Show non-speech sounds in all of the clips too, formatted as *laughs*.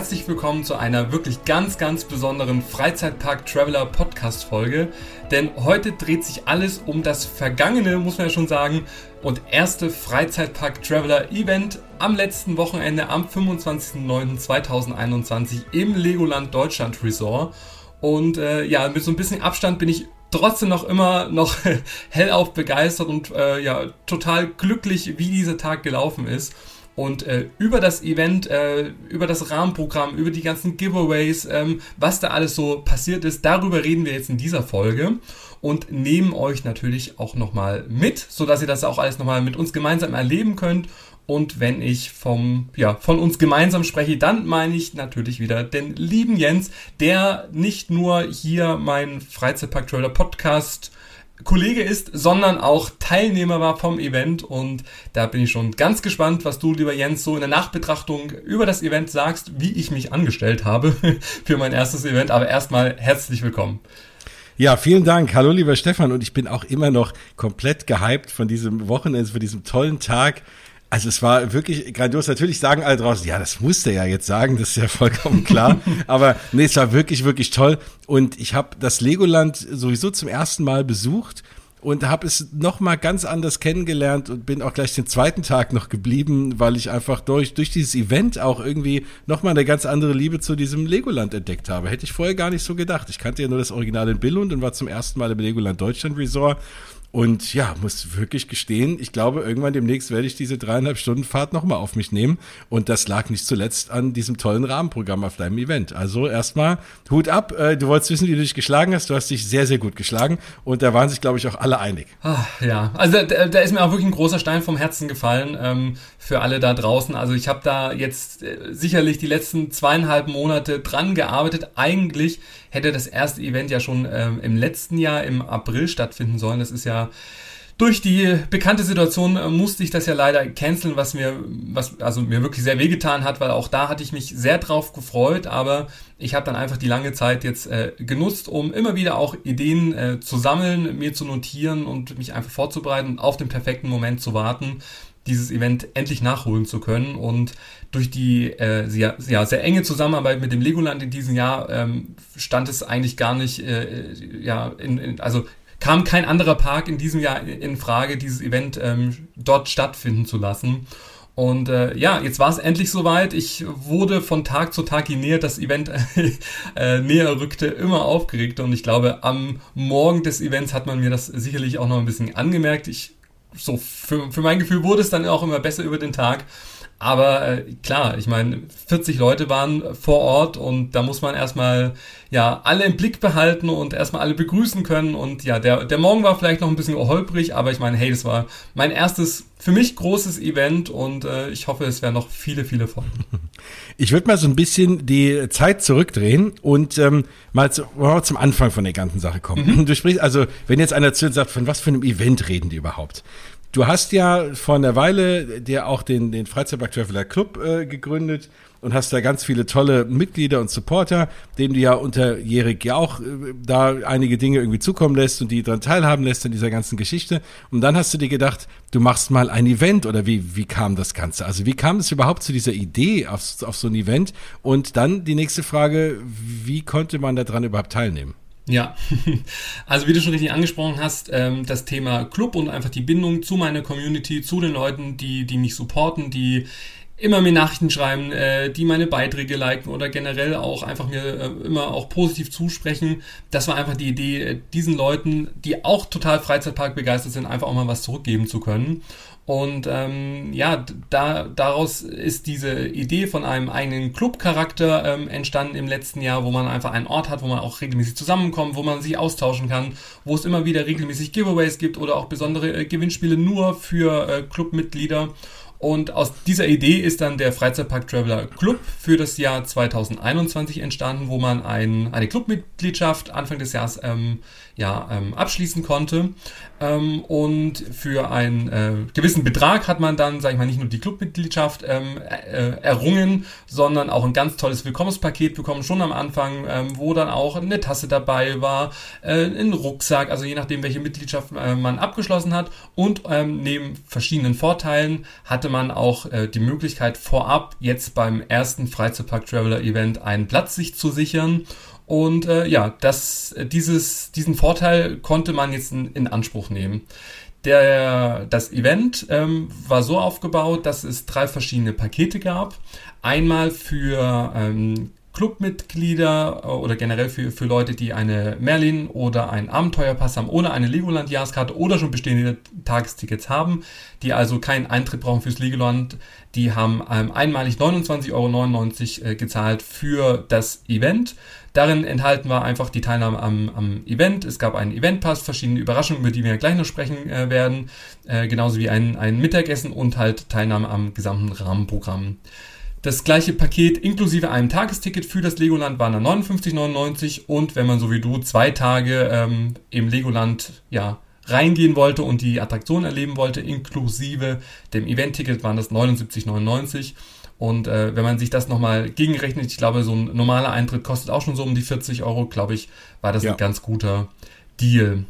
Herzlich willkommen zu einer wirklich ganz, ganz besonderen Freizeitpark Traveler Podcast Folge. Denn heute dreht sich alles um das Vergangene, muss man ja schon sagen, und erste Freizeitpark Traveler Event am letzten Wochenende am 25.09.2021 im Legoland Deutschland Resort. Und äh, ja, mit so ein bisschen Abstand bin ich trotzdem noch immer noch *laughs* hellauf begeistert und äh, ja, total glücklich, wie dieser Tag gelaufen ist. Und äh, über das Event, äh, über das Rahmenprogramm, über die ganzen Giveaways, ähm, was da alles so passiert ist, darüber reden wir jetzt in dieser Folge und nehmen euch natürlich auch nochmal mit, sodass ihr das auch alles nochmal mit uns gemeinsam erleben könnt. Und wenn ich vom, ja, von uns gemeinsam spreche, dann meine ich natürlich wieder den lieben Jens, der nicht nur hier mein Freizeitpark Trailer Podcast Kollege ist, sondern auch Teilnehmer war vom Event und da bin ich schon ganz gespannt, was du, lieber Jens, so in der Nachbetrachtung über das Event sagst, wie ich mich angestellt habe *laughs* für mein erstes Event. Aber erstmal herzlich willkommen. Ja, vielen Dank. Hallo, lieber Stefan. Und ich bin auch immer noch komplett gehypt von diesem Wochenende, von diesem tollen Tag. Also es war wirklich grandios. Natürlich sagen alle draußen, ja, das musste er ja jetzt sagen, das ist ja vollkommen klar. *laughs* Aber nee, es war wirklich, wirklich toll. Und ich habe das Legoland sowieso zum ersten Mal besucht und habe es noch mal ganz anders kennengelernt und bin auch gleich den zweiten Tag noch geblieben, weil ich einfach durch durch dieses Event auch irgendwie noch mal eine ganz andere Liebe zu diesem Legoland entdeckt habe. Hätte ich vorher gar nicht so gedacht. Ich kannte ja nur das Original in Billund und war zum ersten Mal im Legoland Deutschland Resort und ja, muss wirklich gestehen, ich glaube, irgendwann demnächst werde ich diese dreieinhalb Stunden Fahrt nochmal auf mich nehmen. Und das lag nicht zuletzt an diesem tollen Rahmenprogramm auf deinem Event. Also erstmal Hut ab. Äh, du wolltest wissen, wie du dich geschlagen hast. Du hast dich sehr, sehr gut geschlagen. Und da waren sich, glaube ich, auch alle einig. Ach, ja, also da, da, ist mir auch wirklich ein großer Stein vom Herzen gefallen ähm, für alle da draußen. Also ich habe da jetzt äh, sicherlich die letzten zweieinhalb Monate dran gearbeitet. Eigentlich hätte das erste Event ja schon ähm, im letzten Jahr im April stattfinden sollen. Das ist ja durch die bekannte Situation äh, musste ich das ja leider canceln, was mir, was also mir wirklich sehr wehgetan hat, weil auch da hatte ich mich sehr drauf gefreut, aber ich habe dann einfach die lange Zeit jetzt äh, genutzt, um immer wieder auch Ideen äh, zu sammeln, mir zu notieren und mich einfach vorzubereiten und auf den perfekten Moment zu warten, dieses Event endlich nachholen zu können. Und durch die äh, sehr, ja, sehr enge Zusammenarbeit mit dem Legoland in diesem Jahr ähm, stand es eigentlich gar nicht, äh, ja, in, in, also kam kein anderer Park in diesem Jahr in Frage, dieses Event ähm, dort stattfinden zu lassen. Und äh, ja, jetzt war es endlich soweit. Ich wurde von Tag zu Tag, je näher das Event *laughs* äh, näher rückte, immer aufgeregt. Und ich glaube, am Morgen des Events hat man mir das sicherlich auch noch ein bisschen angemerkt. Ich so für, für mein Gefühl wurde es dann auch immer besser über den Tag. Aber äh, klar, ich meine, 40 Leute waren vor Ort und da muss man erstmal ja alle im Blick behalten und erstmal alle begrüßen können. Und ja, der, der Morgen war vielleicht noch ein bisschen holprig, aber ich meine, hey, das war mein erstes für mich großes Event und äh, ich hoffe, es werden noch viele, viele von. *laughs* Ich würde mal so ein bisschen die Zeit zurückdrehen und ähm, mal zu, zum Anfang von der ganzen Sache kommen. Mhm. Du sprichst, also, wenn jetzt einer zu sagt, von was für einem Event reden die überhaupt? Du hast ja vor einer Weile dir auch den, den Freizeitpark Traveler Club äh, gegründet und hast da ganz viele tolle Mitglieder und Supporter, denen du ja unterjährig ja auch äh, da einige Dinge irgendwie zukommen lässt und die daran teilhaben lässt in dieser ganzen Geschichte. Und dann hast du dir gedacht, du machst mal ein Event oder wie, wie kam das Ganze? Also wie kam es überhaupt zu dieser Idee auf, auf so ein Event? Und dann die nächste Frage, wie konnte man daran überhaupt teilnehmen? Ja, *laughs* also wie du schon richtig angesprochen hast, ähm, das Thema Club und einfach die Bindung zu meiner Community, zu den Leuten, die, die mich supporten, die immer mir Nachrichten schreiben, äh, die meine Beiträge liken oder generell auch einfach mir äh, immer auch positiv zusprechen. Das war einfach die Idee, äh, diesen Leuten, die auch total Freizeitpark begeistert sind, einfach auch mal was zurückgeben zu können. Und ähm, ja, da, daraus ist diese Idee von einem eigenen Clubcharakter ähm, entstanden im letzten Jahr, wo man einfach einen Ort hat, wo man auch regelmäßig zusammenkommt, wo man sich austauschen kann, wo es immer wieder regelmäßig Giveaways gibt oder auch besondere äh, Gewinnspiele nur für äh, Clubmitglieder. Und aus dieser Idee ist dann der Freizeitpark Traveler Club für das Jahr 2021 entstanden, wo man ein, eine Clubmitgliedschaft Anfang des Jahres ähm, ja, ähm, abschließen konnte. Ähm, und für einen äh, gewissen Betrag hat man dann, sage ich mal, nicht nur die Clubmitgliedschaft ähm, äh, errungen, sondern auch ein ganz tolles Willkommenspaket bekommen, schon am Anfang, ähm, wo dann auch eine Tasse dabei war, äh, ein Rucksack, also je nachdem, welche Mitgliedschaft äh, man abgeschlossen hat. Und ähm, neben verschiedenen Vorteilen hatte man auch äh, die Möglichkeit vorab jetzt beim ersten Freizeitpark Traveler Event einen Platz sich zu sichern. Und äh, ja, das, dieses, diesen Vorteil konnte man jetzt in, in Anspruch nehmen. Der, das Event ähm, war so aufgebaut, dass es drei verschiedene Pakete gab. Einmal für ähm, Clubmitglieder äh, oder generell für, für Leute, die eine Merlin oder ein Abenteuerpass haben oder eine Legoland-Jahreskarte oder schon bestehende Tagestickets haben, die also keinen Eintritt brauchen fürs Legoland, die haben ähm, einmalig 29,99 Euro äh, gezahlt für das Event. Darin enthalten war einfach die Teilnahme am, am Event. Es gab einen Eventpass, verschiedene Überraschungen, über die wir gleich noch sprechen äh, werden, äh, genauso wie ein, ein Mittagessen und halt Teilnahme am gesamten Rahmenprogramm. Das gleiche Paket inklusive einem Tagesticket für das Legoland waren dann 59,99 und wenn man so wie du zwei Tage ähm, im Legoland ja reingehen wollte und die Attraktion erleben wollte, inklusive dem Event-Ticket waren das 79,99 und äh, wenn man sich das nochmal gegenrechnet, ich glaube, so ein normaler Eintritt kostet auch schon so um die 40 Euro, glaube ich, war das ja. ein ganz guter Deal.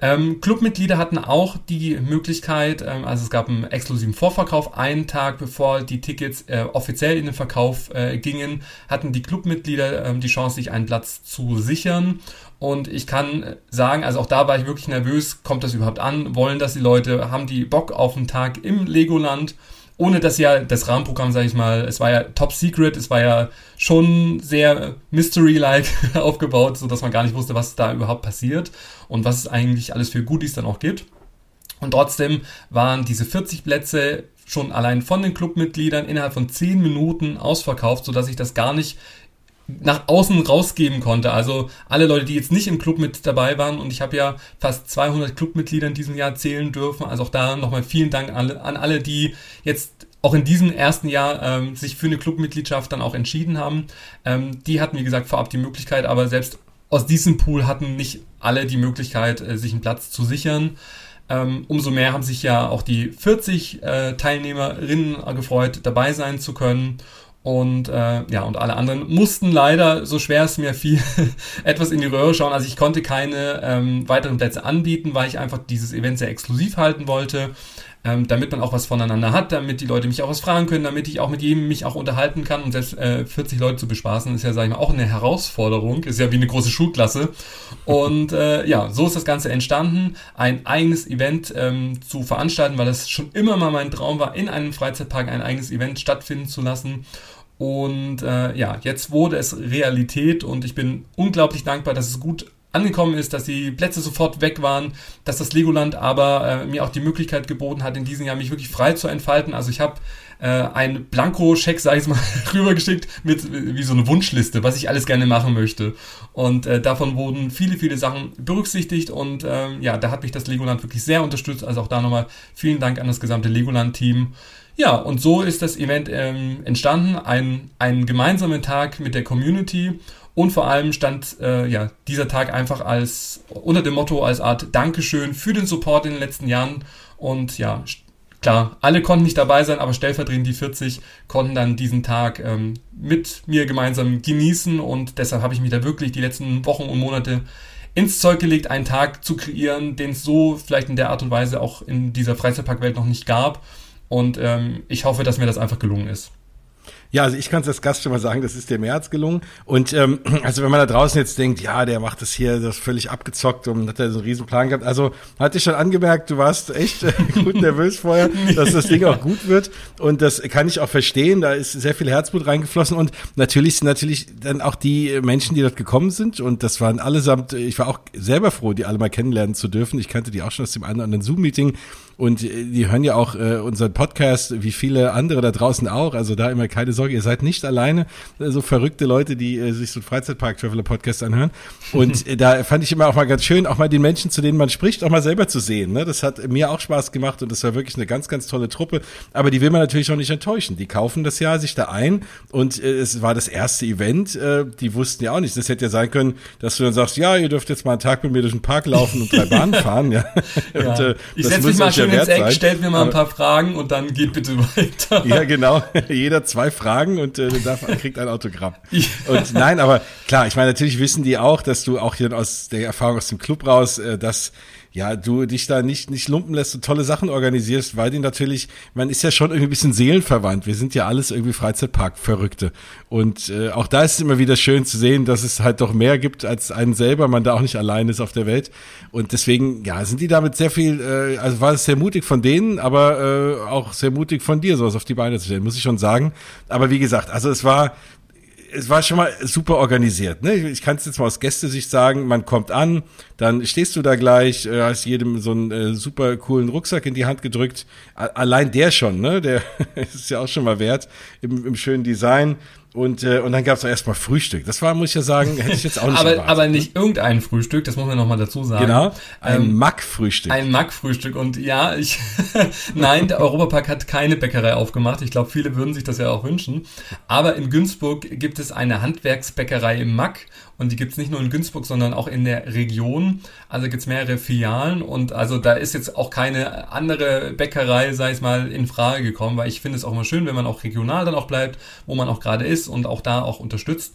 Ähm, Clubmitglieder hatten auch die Möglichkeit, ähm, also es gab einen exklusiven Vorverkauf, einen Tag bevor die Tickets äh, offiziell in den Verkauf äh, gingen, hatten die Clubmitglieder ähm, die Chance, sich einen Platz zu sichern. Und ich kann sagen, also auch da war ich wirklich nervös, kommt das überhaupt an? Wollen das die Leute? Haben die Bock auf einen Tag im Legoland? Ohne dass ja das Rahmenprogramm, sage ich mal, es war ja top secret, es war ja schon sehr mystery-like *laughs* aufgebaut, so dass man gar nicht wusste, was da überhaupt passiert und was es eigentlich alles für Goodies dann auch gibt. Und trotzdem waren diese 40 Plätze schon allein von den Clubmitgliedern innerhalb von 10 Minuten ausverkauft, sodass ich das gar nicht nach außen rausgeben konnte. Also alle Leute, die jetzt nicht im Club mit dabei waren und ich habe ja fast 200 Clubmitglieder in diesem Jahr zählen dürfen. Also auch da nochmal vielen Dank an alle, an alle, die jetzt auch in diesem ersten Jahr ähm, sich für eine Clubmitgliedschaft dann auch entschieden haben. Ähm, die hatten, wie gesagt, vorab die Möglichkeit, aber selbst aus diesem Pool hatten nicht alle die Möglichkeit, äh, sich einen Platz zu sichern. Ähm, umso mehr haben sich ja auch die 40 äh, Teilnehmerinnen gefreut, dabei sein zu können. Und äh, ja, und alle anderen mussten leider, so schwer es mir fiel, *laughs* etwas in die Röhre schauen. Also ich konnte keine ähm, weiteren Plätze anbieten, weil ich einfach dieses Event sehr exklusiv halten wollte, ähm, damit man auch was voneinander hat, damit die Leute mich auch was fragen können, damit ich auch mit jedem mich auch unterhalten kann. Und selbst äh, 40 Leute zu bespaßen, ist ja, sag ich mal, auch eine Herausforderung. Ist ja wie eine große Schulklasse. Und äh, ja, so ist das Ganze entstanden, ein eigenes Event ähm, zu veranstalten, weil das schon immer mal mein Traum war, in einem Freizeitpark ein eigenes Event stattfinden zu lassen. Und äh, ja, jetzt wurde es Realität und ich bin unglaublich dankbar, dass es gut angekommen ist, dass die Plätze sofort weg waren, dass das Legoland aber äh, mir auch die Möglichkeit geboten hat, in diesem Jahr mich wirklich frei zu entfalten. Also ich habe äh, einen Blanko-Scheck, sag ich mal, *laughs* rübergeschickt mit wie so eine Wunschliste, was ich alles gerne machen möchte. Und äh, davon wurden viele, viele Sachen berücksichtigt und ähm, ja, da hat mich das Legoland wirklich sehr unterstützt. Also auch da nochmal vielen Dank an das gesamte Legoland-Team. Ja, und so ist das Event ähm, entstanden, ein, ein gemeinsamer Tag mit der Community und vor allem stand äh, ja dieser Tag einfach als unter dem Motto als Art Dankeschön für den Support in den letzten Jahren. Und ja klar alle konnten nicht dabei sein, aber stellvertretend die 40 konnten dann diesen Tag ähm, mit mir gemeinsam genießen. Und deshalb habe ich mich da wirklich die letzten Wochen und Monate ins Zeug gelegt, einen Tag zu kreieren, den es so vielleicht in der Art und Weise auch in dieser Freizeitparkwelt noch nicht gab und ähm, ich hoffe, dass mir das einfach gelungen ist. Ja, also ich kann es als Gast schon mal sagen, das ist dir mehr als gelungen. Und ähm, *clears throat* also wenn man da draußen jetzt denkt, ja, der macht das hier, das ist völlig abgezockt und hat da so einen riesen Plan gehabt. Also hatte ich schon angemerkt, du warst echt äh, *laughs* gut nervös vorher, *laughs* dass das Ding auch gut wird. Und das kann ich auch verstehen. Da ist sehr viel Herzblut reingeflossen. Und natürlich sind natürlich dann auch die Menschen, die dort gekommen sind. Und das waren allesamt, ich war auch selber froh, die alle mal kennenlernen zu dürfen. Ich kannte die auch schon aus dem einen oder anderen Zoom-Meeting. Und äh, die hören ja auch äh, unseren Podcast, wie viele andere da draußen auch. Also da immer keine Sorge, ihr seid nicht alleine. Äh, so verrückte Leute, die äh, sich so einen Freizeitpark-Traveler-Podcast anhören. Und *laughs* äh, da fand ich immer auch mal ganz schön, auch mal den Menschen, zu denen man spricht, auch mal selber zu sehen. Ne? Das hat mir auch Spaß gemacht und das war wirklich eine ganz, ganz tolle Truppe. Aber die will man natürlich auch nicht enttäuschen. Die kaufen das Jahr sich da ein und äh, es war das erste Event. Äh, die wussten ja auch nicht. Das hätte ja sein können, dass du dann sagst, ja, ihr dürft jetzt mal einen Tag mit mir durch den Park laufen und drei Bahnen fahren. Ja. *laughs* ja. Und, äh, ich setze mich mal schön ins Eck, stellt mir mal ein paar Fragen und dann geht bitte *laughs* weiter. Ja, genau. *laughs* Jeder zwei Fragen und äh, darf, kriegt ein Autogramm. *laughs* Und nein, aber klar, ich meine, natürlich wissen die auch, dass du auch hier aus der Erfahrung aus dem Club raus, äh, dass ja, du dich da nicht, nicht lumpen lässt und tolle Sachen organisierst, weil die natürlich, man ist ja schon irgendwie ein bisschen seelenverwandt. Wir sind ja alles irgendwie Freizeitpark-Verrückte. Und äh, auch da ist es immer wieder schön zu sehen, dass es halt doch mehr gibt als einen selber, man da auch nicht allein ist auf der Welt. Und deswegen, ja, sind die damit sehr viel, äh, also war es sehr mutig von denen, aber äh, auch sehr mutig von dir, sowas auf die Beine zu stellen, muss ich schon sagen. Aber wie gesagt, also es war, es war schon mal super organisiert. Ne? Ich kann es jetzt mal aus Gästesicht sagen, man kommt an, dann stehst du da gleich, äh, hast jedem so einen äh, super coolen Rucksack in die Hand gedrückt. Allein der schon, ne? der *laughs* ist ja auch schon mal wert im, im schönen Design. Und, äh, und dann gab es auch erstmal Frühstück. Das war, muss ich ja sagen, hätte ich jetzt auch nicht aber, erwartet. Aber nicht irgendein Frühstück, das muss man nochmal dazu sagen. Genau, ein ähm, Mack-Frühstück. Ein Mack-Frühstück. Und ja, ich, *laughs* nein, der Europapark hat keine Bäckerei aufgemacht. Ich glaube, viele würden sich das ja auch wünschen. Aber in Günzburg gibt es eine Handwerksbäckerei im Mack. Und die gibt's nicht nur in Günzburg, sondern auch in der Region. Also gibt's mehrere Filialen. Und also da ist jetzt auch keine andere Bäckerei, sag ich mal, in Frage gekommen, weil ich finde es auch immer schön, wenn man auch regional dann auch bleibt, wo man auch gerade ist und auch da auch unterstützt.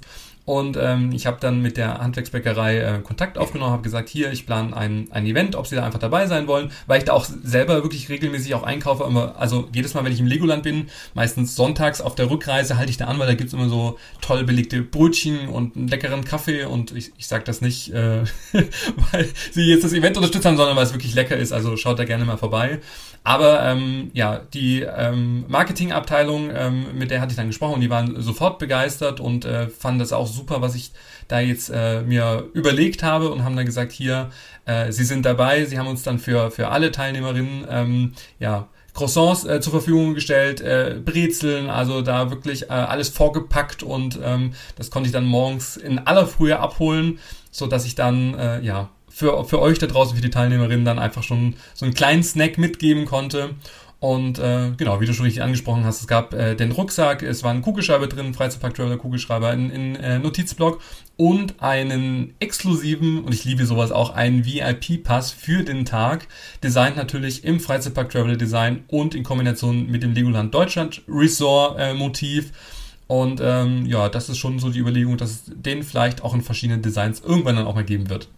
Und ähm, ich habe dann mit der Handwerksbäckerei äh, Kontakt aufgenommen, habe gesagt, hier, ich plane ein, ein Event, ob sie da einfach dabei sein wollen, weil ich da auch selber wirklich regelmäßig auch einkaufe. Immer, also jedes Mal, wenn ich im Legoland bin, meistens sonntags auf der Rückreise, halte ich da an, weil da gibt's immer so toll belegte Brötchen und einen leckeren Kaffee. Und ich, ich sage das nicht, äh, *laughs* weil sie jetzt das Event unterstützt haben, sondern weil es wirklich lecker ist. Also schaut da gerne mal vorbei. Aber ähm, ja, die ähm, Marketingabteilung, ähm, mit der hatte ich dann gesprochen und die waren sofort begeistert und äh, fanden das auch super, was ich da jetzt äh, mir überlegt habe und haben dann gesagt, hier, äh, sie sind dabei, sie haben uns dann für, für alle Teilnehmerinnen ähm, ja, Croissants äh, zur Verfügung gestellt, äh, Brezeln, also da wirklich äh, alles vorgepackt und ähm, das konnte ich dann morgens in aller Frühe abholen, so dass ich dann äh, ja für, für euch da draußen, für die Teilnehmerinnen dann einfach schon so einen kleinen Snack mitgeben konnte. Und äh, genau, wie du schon richtig angesprochen hast, es gab äh, den Rucksack, es war ein Kugelschreiber drin, Freizeitpark Traveler Kugelschreiber, in, in äh, Notizblock und einen exklusiven, und ich liebe sowas auch, einen VIP-Pass für den Tag, designt natürlich im Freizeitpark Traveler Design und in Kombination mit dem Legoland Deutschland Resort äh. Und ähm, ja, das ist schon so die Überlegung, dass es den vielleicht auch in verschiedenen Designs irgendwann dann auch mal geben wird.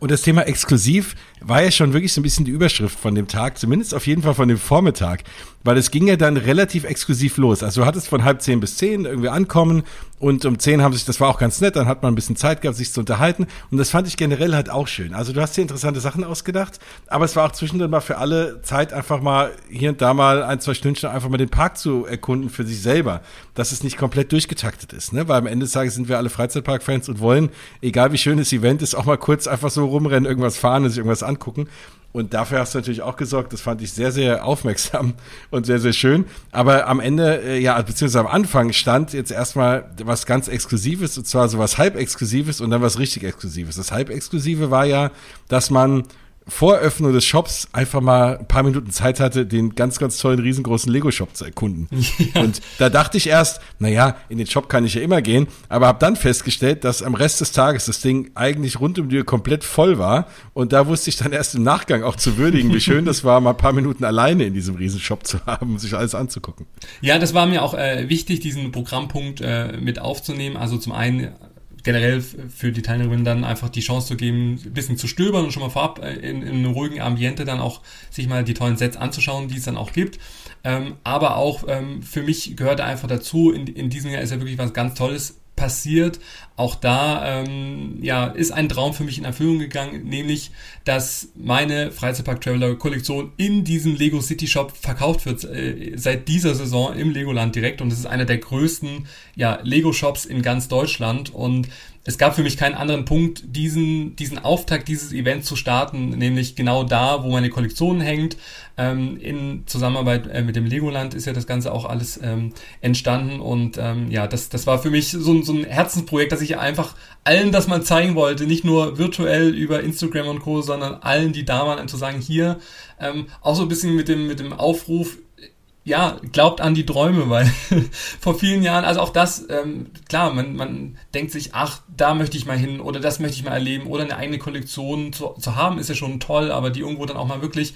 Und das Thema exklusiv war ja schon wirklich so ein bisschen die Überschrift von dem Tag, zumindest auf jeden Fall von dem Vormittag weil es ging ja dann relativ exklusiv los. Also du hattest von halb zehn bis zehn irgendwie ankommen und um zehn haben sich, das war auch ganz nett, dann hat man ein bisschen Zeit gehabt, sich zu unterhalten und das fand ich generell halt auch schön. Also du hast dir interessante Sachen ausgedacht, aber es war auch zwischendrin mal für alle Zeit einfach mal hier und da mal ein, zwei Stündchen einfach mal den Park zu erkunden für sich selber, dass es nicht komplett durchgetaktet ist, ne? weil am Ende des Tages sind wir alle Freizeitpark-Fans und wollen, egal wie schön das Event ist, auch mal kurz einfach so rumrennen, irgendwas fahren und sich irgendwas angucken und dafür hast du natürlich auch gesorgt. Das fand ich sehr, sehr aufmerksam *laughs* und sehr, sehr schön. Aber am Ende, äh, ja, beziehungsweise am Anfang stand jetzt erstmal was ganz Exklusives, und zwar so was halb Exklusives und dann was richtig Exklusives. Das halb Exklusive war ja, dass man vor Öffnung des Shops einfach mal ein paar Minuten Zeit hatte, den ganz, ganz tollen, riesengroßen Lego-Shop zu erkunden. *laughs* Ja. Und da dachte ich erst, naja, in den Shop kann ich ja immer gehen, aber habe dann festgestellt, dass am Rest des Tages das Ding eigentlich rund um die Uhr komplett voll war. Und da wusste ich dann erst im Nachgang auch zu würdigen, wie schön das war, mal ein paar Minuten alleine in diesem Riesenshop zu haben, um sich alles anzugucken. Ja, das war mir auch äh, wichtig, diesen Programmpunkt äh, mit aufzunehmen. Also zum einen generell für die Teilnehmerinnen dann einfach die Chance zu geben, ein bisschen zu stöbern und schon mal vorab äh, in, in einem ruhigen Ambiente dann auch sich mal die tollen Sets anzuschauen, die es dann auch gibt. Ähm, aber auch ähm, für mich gehört einfach dazu, in, in diesem Jahr ist ja wirklich was ganz Tolles passiert. Auch da ähm, ja, ist ein Traum für mich in Erfüllung gegangen, nämlich, dass meine Freizeitpark Traveler Kollektion in diesem Lego City Shop verkauft wird äh, seit dieser Saison im Legoland direkt und es ist einer der größten ja, Lego Shops in ganz Deutschland und es gab für mich keinen anderen Punkt, diesen, diesen Auftakt dieses Events zu starten, nämlich genau da, wo meine Kollektion hängt. Ähm, in Zusammenarbeit äh, mit dem Legoland ist ja das Ganze auch alles ähm, entstanden und ähm, ja, das, das war für mich so, so ein Herzensprojekt, dass ich einfach allen das mal zeigen wollte, nicht nur virtuell über Instagram und Co., sondern allen, die da waren, zu sagen, hier, ähm, auch so ein bisschen mit dem, mit dem Aufruf, ja, glaubt an die Träume, weil *laughs* vor vielen Jahren, also auch das, ähm, klar, man, man denkt sich, ach, da möchte ich mal hin oder das möchte ich mal erleben oder eine eigene Kollektion zu, zu haben, ist ja schon toll, aber die irgendwo dann auch mal wirklich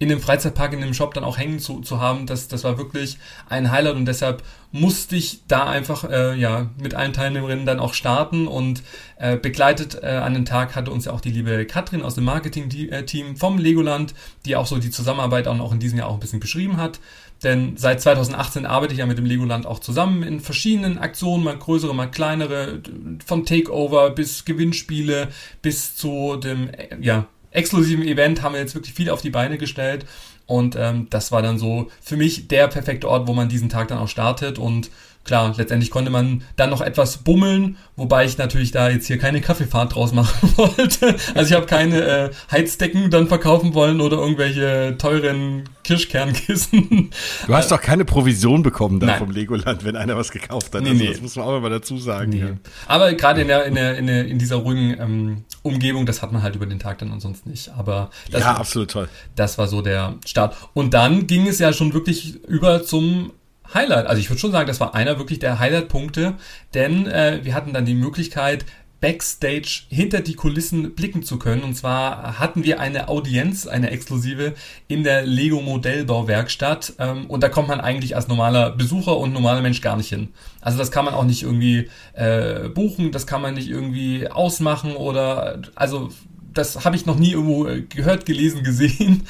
in dem Freizeitpark, in dem Shop dann auch hängen zu, zu haben, das, das war wirklich ein Highlight und deshalb musste ich da einfach äh, ja mit allen Teilnehmerinnen dann auch starten und äh, begleitet äh, an den Tag hatte uns ja auch die liebe Katrin aus dem Marketing-Team vom Legoland, die auch so die Zusammenarbeit auch in diesem Jahr auch ein bisschen beschrieben hat. Denn seit 2018 arbeite ich ja mit dem Legoland auch zusammen in verschiedenen Aktionen, mal größere, mal kleinere, von Takeover bis Gewinnspiele bis zu dem ja, exklusiven Event haben wir jetzt wirklich viel auf die Beine gestellt. Und ähm, das war dann so für mich der perfekte Ort, wo man diesen Tag dann auch startet. Und klar, letztendlich konnte man dann noch etwas bummeln, wobei ich natürlich da jetzt hier keine Kaffeefahrt draus machen *laughs* wollte. Also ich habe keine äh, Heizdecken dann verkaufen wollen oder irgendwelche teuren Kirschkernkissen. Du hast doch keine Provision bekommen da vom Legoland, wenn einer was gekauft hat. Nee, also, nee. Das muss man auch mal dazu sagen. Nee. Ja. Aber gerade in der, in der, in der, in dieser ruhigen ähm, Umgebung, das hat man halt über den Tag dann ansonsten nicht. Aber das, ja, absolut toll. Das war so der Start. Und dann ging es ja schon wirklich über zum Highlight. Also ich würde schon sagen, das war einer wirklich der Highlight-Punkte, denn äh, wir hatten dann die Möglichkeit, Backstage hinter die Kulissen blicken zu können. Und zwar hatten wir eine Audienz, eine exklusive, in der Lego Modellbauwerkstatt. Ähm, und da kommt man eigentlich als normaler Besucher und normaler Mensch gar nicht hin. Also das kann man auch nicht irgendwie äh, buchen, das kann man nicht irgendwie ausmachen oder also das habe ich noch nie irgendwo äh, gehört, gelesen, gesehen.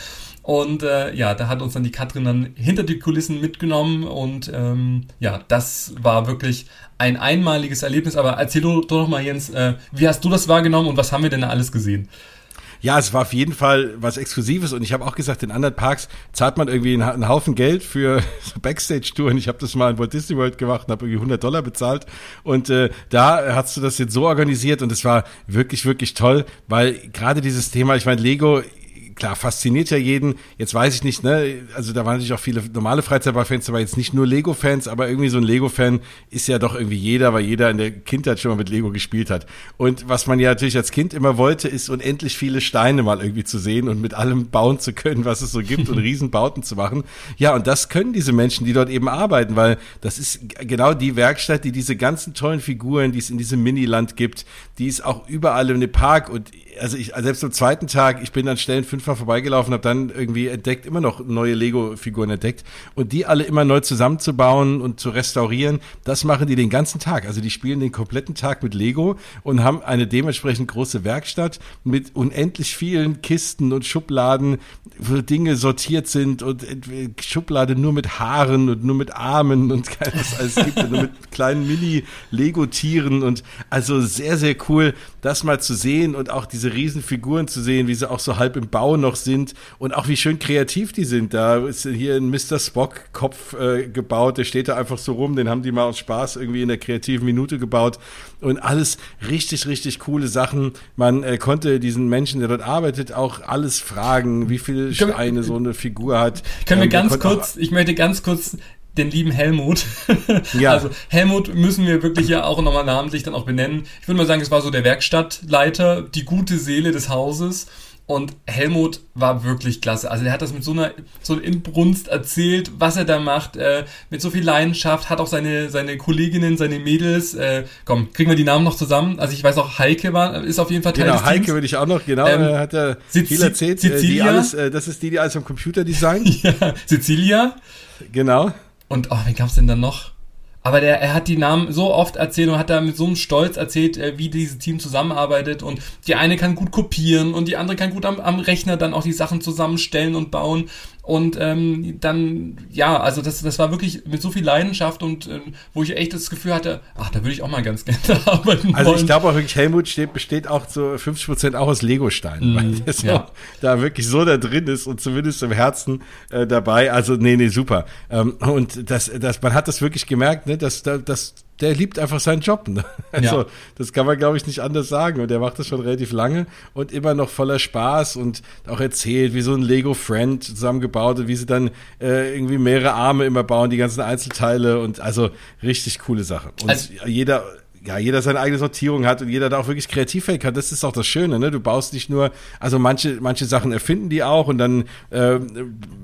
Und äh, ja, da hat uns dann die Katrin dann hinter die Kulissen mitgenommen und ähm, ja, das war wirklich ein einmaliges Erlebnis. Aber erzähl doch doch mal, Jens, äh, wie hast du das wahrgenommen und was haben wir denn da alles gesehen? Ja, es war auf jeden Fall was Exklusives und ich habe auch gesagt, in anderen Parks zahlt man irgendwie einen, Haufen Geld für *laughs* Backstage-Touren. Ich habe das mal in Walt Disney World gemacht und habe irgendwie 100 Dollar bezahlt und äh, da hast du das jetzt so organisiert und es war wirklich, wirklich toll, weil gerade dieses Thema, ich meine, Lego klar, fasziniert ja jeden. Jetzt weiß ich nicht, ne, also da waren natürlich auch viele normale Freizeitpark-Fans, aber jetzt nicht nur Lego-Fans, aber irgendwie so ein Lego-Fan ist ja doch irgendwie jeder, weil jeder in der Kindheit schon mal mit Lego gespielt hat. Und was man ja natürlich als Kind immer wollte, ist unendlich viele Steine mal irgendwie zu sehen und mit allem bauen zu können, was es so gibt und *laughs* Riesenbauten zu machen. Ja, und das können diese Menschen, die dort eben arbeiten, weil das ist genau die Werkstatt, die diese ganzen tollen Figuren, die es in diesem Miniland gibt, die ist auch überall in dem Park und also ich, also selbst am zweiten Tag, ich bin an Stellen fünfmal vorbeigelaufen, habe dann irgendwie entdeckt, immer noch neue Lego-Figuren entdeckt und die alle immer neu zusammenzubauen und zu restaurieren, das machen die den ganzen Tag. Also die spielen den kompletten Tag mit Lego und haben eine dementsprechend große Werkstatt mit unendlich vielen Kisten und Schubladen, wo Dinge sortiert sind und Schublade nur mit Haaren und nur mit Armen und *laughs* was alles gibt nur mit kleinen Mini-Lego-Tieren und also sehr, sehr cool, das mal zu sehen und auch diese riesen Figuren zu sehen, wie sie auch so halb im Bau noch sind und auch wie schön kreativ die sind. Da ist hier ein Mr. Spock Kopf äh, gebaut, der steht da einfach so rum, den haben die mal aus Spaß irgendwie in der kreativen Minute gebaut und alles richtig, richtig coole Sachen. Man äh, konnte diesen Menschen, der dort arbeitet, auch alles fragen, wie viele Steine so eine Figur hat. Können ähm, wir ganz kurz, ich möchte ganz kurz den lieben Helmut. *laughs* ja. Also Helmut müssen wir wirklich ja auch nochmal namentlich dann auch benennen. Ich würde mal sagen, es war so der Werkstattleiter, die gute Seele des Hauses. Und Helmut war wirklich klasse. Also er hat das mit so einer so einer Inbrunst erzählt, was er da macht, äh, mit so viel Leidenschaft, hat auch seine seine Kolleginnen, seine Mädels. Äh, komm, kriegen wir die Namen noch zusammen? Also ich weiß auch, Heike war ist auf jeden Fall Teil genau, des Heike Teams. würde ich auch noch. Genau, ähm, hat er viel erzählt. Äh, Cecilia, die alles, äh, das ist die, die alles am Computer designt. *laughs* ja, Cecilia. Genau. Und oh, wen gab's denn dann noch? Aber der, er hat die Namen so oft erzählt und hat da mit so einem Stolz erzählt, äh, wie dieses Team zusammenarbeitet. Und die eine kann gut kopieren und die andere kann gut am, am Rechner dann auch die Sachen zusammenstellen und bauen. Und ähm, dann, ja, also das, das war wirklich mit so viel Leidenschaft und ähm, wo ich echt das Gefühl hatte, ach, da würde ich auch mal ganz *laughs* gerne arbeiten Also ich glaube auch wirklich, Helmut steht, besteht auch zu 50 Prozent auch aus Legosteinen, mm, weil der ja. *laughs* da wirklich so da drin ist und zumindest im Herzen äh, dabei. Also nee, nee, super. Ähm, und das, das, man hat das wirklich gemerkt, ne, dass, dass der liebt einfach seinen Job. Ne? Also, ja. das kann man, glaube ich, nicht anders sagen. Und der macht das schon relativ lange und immer noch voller Spaß und auch erzählt, wie so ein Lego-Friend zusammengebaut und wie sie dann äh, irgendwie mehrere Arme immer bauen, die ganzen Einzelteile und also richtig coole Sache. Und also, jeder, ja, jeder seine eigene Sortierung hat und jeder da auch wirklich kreativfähig hat. Das ist auch das Schöne, ne? Du baust nicht nur, also manche, manche Sachen erfinden die auch und dann äh,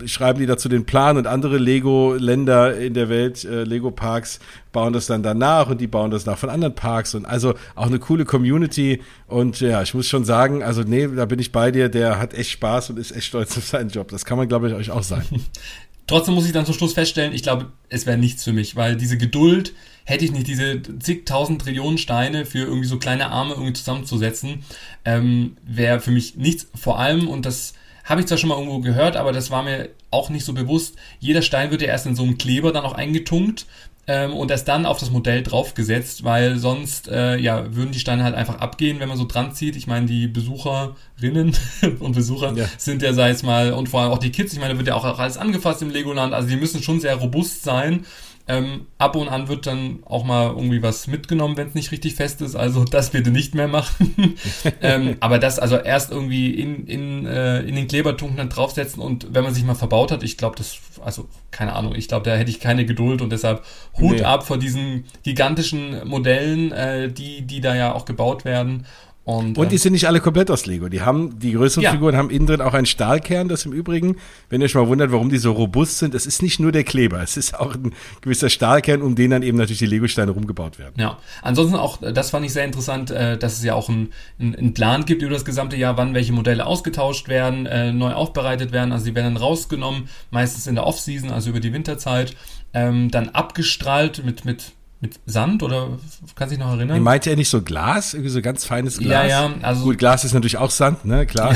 schreiben die dazu den Plan und andere Lego-Länder in der Welt, äh, Lego-Parks, bauen das dann danach und die bauen das nach von anderen Parks und also auch eine coole Community und ja, ich muss schon sagen, also nee, da bin ich bei dir, der hat echt Spaß und ist echt stolz auf seinen Job. Das kann man, glaube ich, euch auch sagen. *laughs* Trotzdem muss ich dann zum Schluss feststellen, ich glaube, es wäre nichts für mich, weil diese Geduld, hätte ich nicht diese zigtausend Trillionen Steine für irgendwie so kleine Arme irgendwie zusammenzusetzen, ähm, wäre für mich nichts. Vor allem, und das habe ich zwar schon mal irgendwo gehört, aber das war mir auch nicht so bewusst, jeder Stein wird ja erst in so einem Kleber dann auch eingetunkt ähm, und erst dann auf das Modell draufgesetzt, weil sonst äh, ja würden die Steine halt einfach abgehen, wenn man so dran zieht. Ich meine, die Besucherinnen *laughs* und Besucher ja. sind ja, sei es mal, und vor allem auch die Kids, ich meine, da wird ja auch alles angefasst im Legoland, also die müssen schon sehr robust sein. Ähm, ab und an wird dann auch mal irgendwie was mitgenommen, wenn es nicht richtig fest ist. Also *laughs* das bitte nicht mehr machen. *laughs* ähm, aber das also erst irgendwie in, in, äh, in den Klebertunken dann draufsetzen und wenn man sich mal verbaut hat, ich glaube, das, also keine Ahnung, ich glaube, da hätte ich keine Geduld und deshalb Hut nee. ab vor diesen gigantischen Modellen, äh, die, die da ja auch gebaut werden. Und, und die äh, sind nicht alle komplett aus Lego. Die haben, die größeren ja. Figuren haben innen drin auch einen Stahlkern, das im Übrigen, wenn ihr euch mal wundert, warum die so robust sind, es ist nicht nur der Kleber, es ist auch ein gewisser Stahlkern, um den dann eben natürlich die Lego-Steine rumgebaut werden. Ja, ansonsten auch, das fand ich sehr interessant, äh, dass es ja auch einen ein Plan gibt über das gesamte Jahr, wann welche Modelle ausgetauscht werden, äh, neu aufbereitet werden, also die werden dann rausgenommen, meistens in der Off-Season, also über die Winterzeit, ähm, dann abgestrahlt mit, mit mit Sand oder kann sich noch erinnern? Meinte er nicht so Glas, irgendwie so ganz feines Glas? Ja, ja. Also Gut, Glas ist natürlich auch Sand, ne, klar.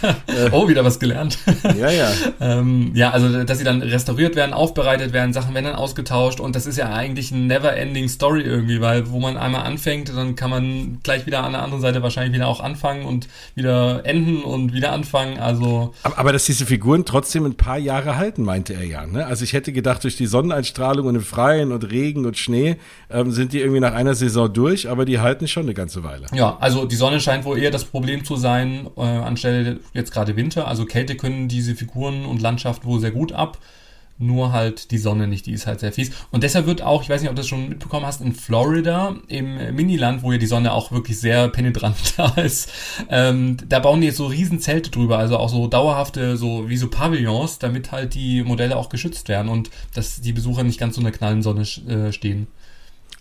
*laughs* oh, wieder was gelernt. ja, ja. *laughs* ähm, ja, also dass sie dann restauriert werden, aufbereitet werden, Sachen werden dann ausgetauscht und das ist ja eigentlich eine never-ending Story irgendwie, weil wo man einmal anfängt, dann kann man gleich wieder an der anderen Seite wahrscheinlich wieder auch anfangen und wieder enden und wieder anfangen. Also. Aber, aber dass diese Figuren trotzdem ein paar Jahre halten, meinte er ja. Ne? Also ich hätte gedacht, durch die Sonneneinstrahlung und im Freien und Regen und Schnee ähm, sind die irgendwie nach einer Saison durch, aber die halten schon eine ganze Weile. Ja, also die Sonne scheint wohl eher das Problem zu sein, äh, anstelle jetzt gerade Winter. Also Kälte können diese Figuren und Landschaft wohl sehr gut ab. Nur halt die Sonne nicht, die ist halt sehr fies. Und deshalb wird auch, ich weiß nicht, ob du das schon mitbekommen hast, in Florida, im Miniland, wo ja die Sonne auch wirklich sehr penetrant *laughs* da ist, ähm, da bauen die jetzt so riesen Zelte drüber, also auch so dauerhafte, so wie so Pavillons, damit halt die Modelle auch geschützt werden und dass die Besucher nicht ganz so in der knallen Sonne äh, stehen.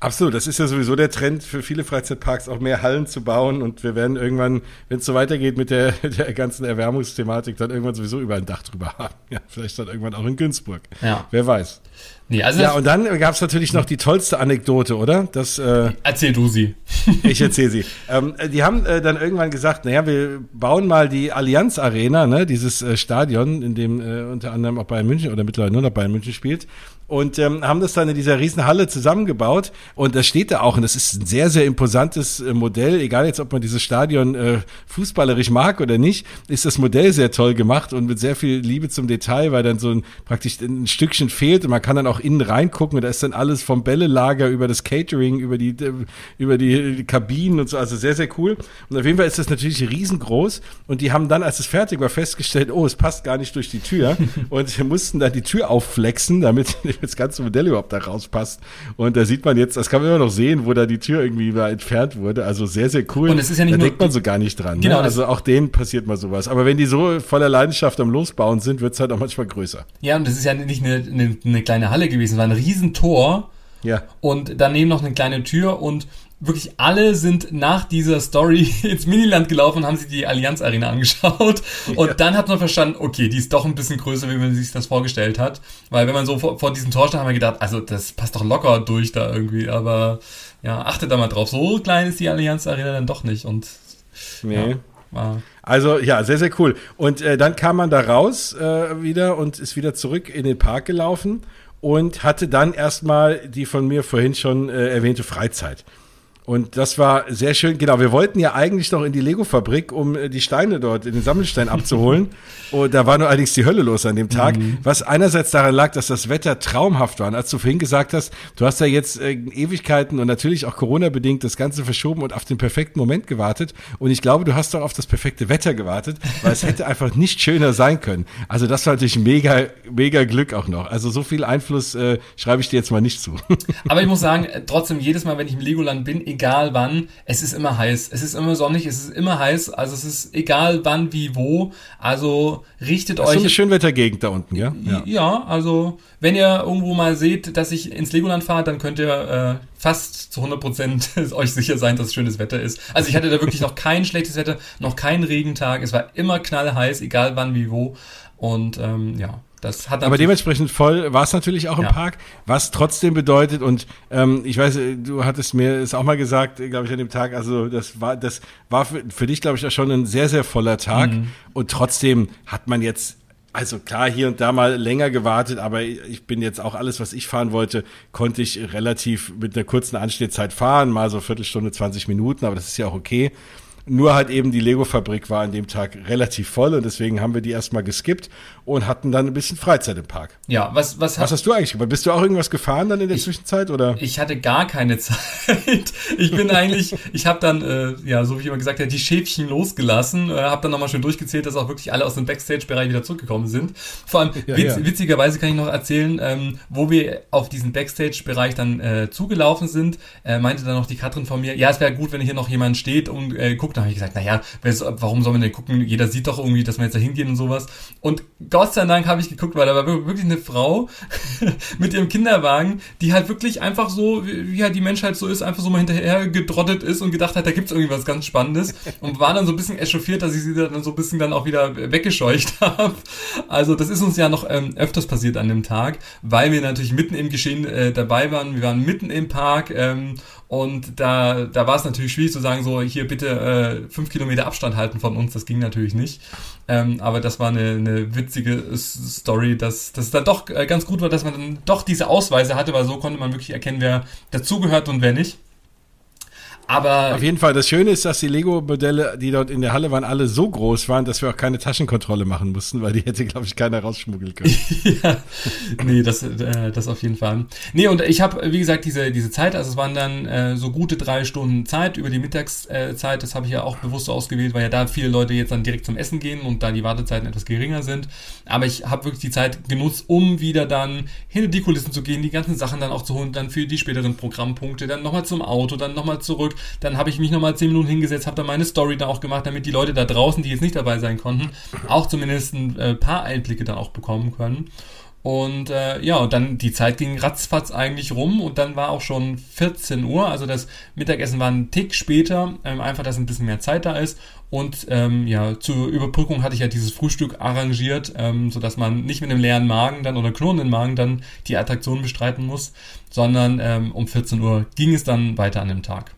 Absolut, das ist ja sowieso der Trend für viele Freizeitparks, auch mehr Hallen zu bauen. Und wir werden irgendwann, wenn es so weitergeht mit der, *laughs* der ganzen Erwärmungsthematik, dann irgendwann sowieso über ein Dach drüber haben. *laughs* Ja, vielleicht dann irgendwann auch in Günzburg. Ja. Wer weiß. Nee, also ja, und dann gab es natürlich noch die tollste Anekdote, oder? Das, äh, Erzähl du sie. *laughs* ich erzähle sie. Ähm, die haben äh, dann irgendwann gesagt, naja, wir bauen mal die Allianz Arena, ne, dieses äh, Stadion, in dem äh, unter anderem auch Bayern München oder mittlerweile nur noch Bayern München spielt und ähm, haben das dann in dieser riesen Halle zusammengebaut. Und das steht da auch. Und das ist ein sehr, sehr imposantes äh, Modell, egal jetzt, ob man dieses Stadion äh, fußballerisch mag oder nicht, ist das Modell sehr toll gemacht und mit sehr viel Liebe zum Detail, weil dann so ein praktisch ein Stückchen fehlt und man kann dann auch innen reingucken. Und da ist dann alles vom Bällelager über das Catering, über die, äh, über die Kabinen und so, also sehr, sehr cool. Und auf jeden Fall ist das natürlich riesengroß. Und die haben dann, als es fertig war, festgestellt, oh, es passt gar nicht durch die Tür. *laughs* Und mussten dann die Tür aufflexen, damit *laughs* das ganze Modell überhaupt da rauspasst. Und da sieht man jetzt, das kann man immer noch sehen, wo da die Tür irgendwie mal entfernt wurde. Also sehr, sehr cool. Und es ist ja nicht da nur, denkt man so gar nicht dran. Genau, ne? Also auch denen passiert mal sowas. Aber wenn die so voller Leidenschaft am Losbauen sind, wird es halt auch manchmal größer. Ja, und das ist ja nicht eine, eine, eine kleine Halle gewesen, es war ein Riesentor. Ja. Und daneben noch eine kleine Tür und wirklich alle sind nach dieser Story *laughs* ins Miniland gelaufen und haben sich die Allianz Arena angeschaut. Und ja. dann hat man verstanden, okay, die ist doch ein bisschen größer, wie man sich das vorgestellt hat. Weil wenn man so vor, vor diesem Tor stand, haben wir gedacht, also das passt doch locker durch da irgendwie. Aber ja, achtet da mal drauf. So klein ist die Allianz Arena dann doch nicht. Und nee. Ja, also ja, sehr, sehr cool. Und äh, dann kam man da raus äh, wieder und ist wieder zurück in den Park gelaufen und hatte dann erstmal die von mir vorhin schon äh, erwähnte Freizeit. Und das war sehr schön. Genau, wir wollten ja eigentlich noch in die Lego-Fabrik, um äh, die Steine dort, in den Sammelstein abzuholen. *laughs* Und da war nur allerdings die Hölle los an dem Tag. Mhm. Was einerseits daran lag, dass das Wetter traumhaft war. Und als du vorhin gesagt hast, du hast ja jetzt äh, Ewigkeiten und natürlich auch Corona-bedingt das Ganze verschoben und auf den perfekten Moment gewartet. Und ich glaube, du hast doch auf das perfekte Wetter gewartet, weil es hätte *laughs* einfach nicht schöner sein können. Also das war natürlich mega, mega Glück auch noch. Also so viel Einfluss äh, schreibe ich dir jetzt mal nicht zu. Aber ich *laughs* muss sagen, trotzdem jedes Mal, wenn ich im Legoland bin, egal wann, es ist immer heiß. Es ist immer sonnig, es ist immer heiß. Also es ist egal wann, wie, wo. Also richtet das euch. Ist so eine Schönwettergegend da unten, ja? Ja. ja, also wenn ihr irgendwo mal seht, dass ich ins Legoland fahre, dann könnt ihr äh, fast zu 100% *laughs* euch sicher sein, dass es schönes Wetter ist. Also ich hatte da wirklich noch kein schlechtes Wetter, noch kein Regentag. Es war immer knallheiß, egal wann, wie, wo. Und ähm, ja, das hat aber dementsprechend voll war es natürlich auch im ja. Park, was trotzdem bedeutet und ähm, ich weiß, du hattest mir es auch mal gesagt, glaube ich, an dem Tag. Also das war das war für, für dich, glaube ich, auch schon ein sehr sehr voller Tag mhm. und trotzdem hat man jetzt also klar, hier und da mal länger gewartet, aber ich bin jetzt auch alles, was ich fahren wollte, konnte ich relativ mit einer kurzen Anstehzeit fahren, mal so Viertelstunde, 20 Minuten, aber das ist ja auch okay. Nur halt eben die Lego-Fabrik war an dem Tag relativ voll und deswegen haben wir die erstmal geskippt und hatten dann ein bisschen Freizeit im Park. Ja, was, was, was hast du eigentlich gemacht? Bist du auch irgendwas gefahren dann in der ich, Zwischenzeit oder? Ich hatte gar keine *laughs* Zeit. Ich bin eigentlich, ich habe dann, äh, ja, so wie ich immer gesagt habe, die Schäfchen losgelassen, äh, habe dann nochmal schön durchgezählt, dass auch wirklich alle aus dem Backstage-Bereich wieder zurückgekommen sind. Vor allem, ja, witz, ja. witzigerweise kann ich noch erzählen, ähm, wo wir auf diesen Backstage-Bereich dann äh, zugelaufen sind, äh, meinte dann noch die Katrin von mir, ja, es wäre gut, wenn hier noch jemand steht und äh, guckt da habe ich gesagt, naja, warum soll man denn gucken? Jeder sieht doch irgendwie, dass wir jetzt da hingehen und sowas. Und Gott sei Dank habe ich geguckt, weil da war wirklich eine Frau *laughs* mit ihrem Kinderwagen, die halt wirklich einfach so, wie halt die Menschheit so ist, einfach so mal hinterher gedrottet ist und gedacht hat, da gibt's irgendwie was ganz Spannendes. Und war dann so ein bisschen echauffiert, dass ich sie dann so ein bisschen dann auch wieder weggescheucht *laughs* habe. Also das ist uns ja noch ähm, öfters passiert an dem Tag, weil wir natürlich mitten im Geschehen äh, dabei waren. Wir waren mitten im Park ähm, und da, da war es natürlich schwierig zu sagen, so hier bitte äh, fünf Kilometer Abstand halten von uns. Das ging natürlich nicht. Ähm, aber das war eine, eine witzige Story, dass das dann doch äh, ganz gut war, dass man dann doch diese Ausweise hatte, weil so konnte man wirklich erkennen, wer dazugehört und wer nicht. Aber auf jeden Fall, das Schöne ist, dass die Lego-Modelle, die dort in der Halle waren, alle so groß waren, dass wir auch keine Taschenkontrolle machen mussten, weil die hätte, glaube ich, keiner rausschmuggeln können. *laughs* ja, nee, das, äh, das auf jeden Fall. Nee, und ich habe, wie gesagt, diese, diese Zeit, also es waren dann äh, so gute drei Stunden Zeit über die Mittagszeit, das habe ich ja auch bewusst ausgewählt, weil ja da viele Leute jetzt dann direkt zum Essen gehen und da die Wartezeiten etwas geringer sind. Aber ich habe wirklich die Zeit genutzt, um wieder dann hinter die Kulissen zu gehen, die ganzen Sachen dann auch zu holen, dann für die späteren Programmpunkte, dann nochmal zum Auto, dann nochmal zurück dann habe ich mich nochmal 10 Minuten hingesetzt, habe dann meine Story da auch gemacht, damit die Leute da draußen, die jetzt nicht dabei sein konnten, auch zumindest ein äh, paar Einblicke da auch bekommen können. Und äh, ja, und dann die Zeit ging ratzfatz eigentlich rum und dann war auch schon 14 Uhr. Also das Mittagessen war ein Tick später, ähm, einfach, dass ein bisschen mehr Zeit da ist. Und ähm, ja, zur Überbrückung hatte ich ja dieses Frühstück arrangiert, ähm, sodass man nicht mit einem leeren Magen dann oder knurrenden Magen dann die Attraktion bestreiten muss, sondern ähm, um 14 Uhr ging es dann weiter an dem Tag.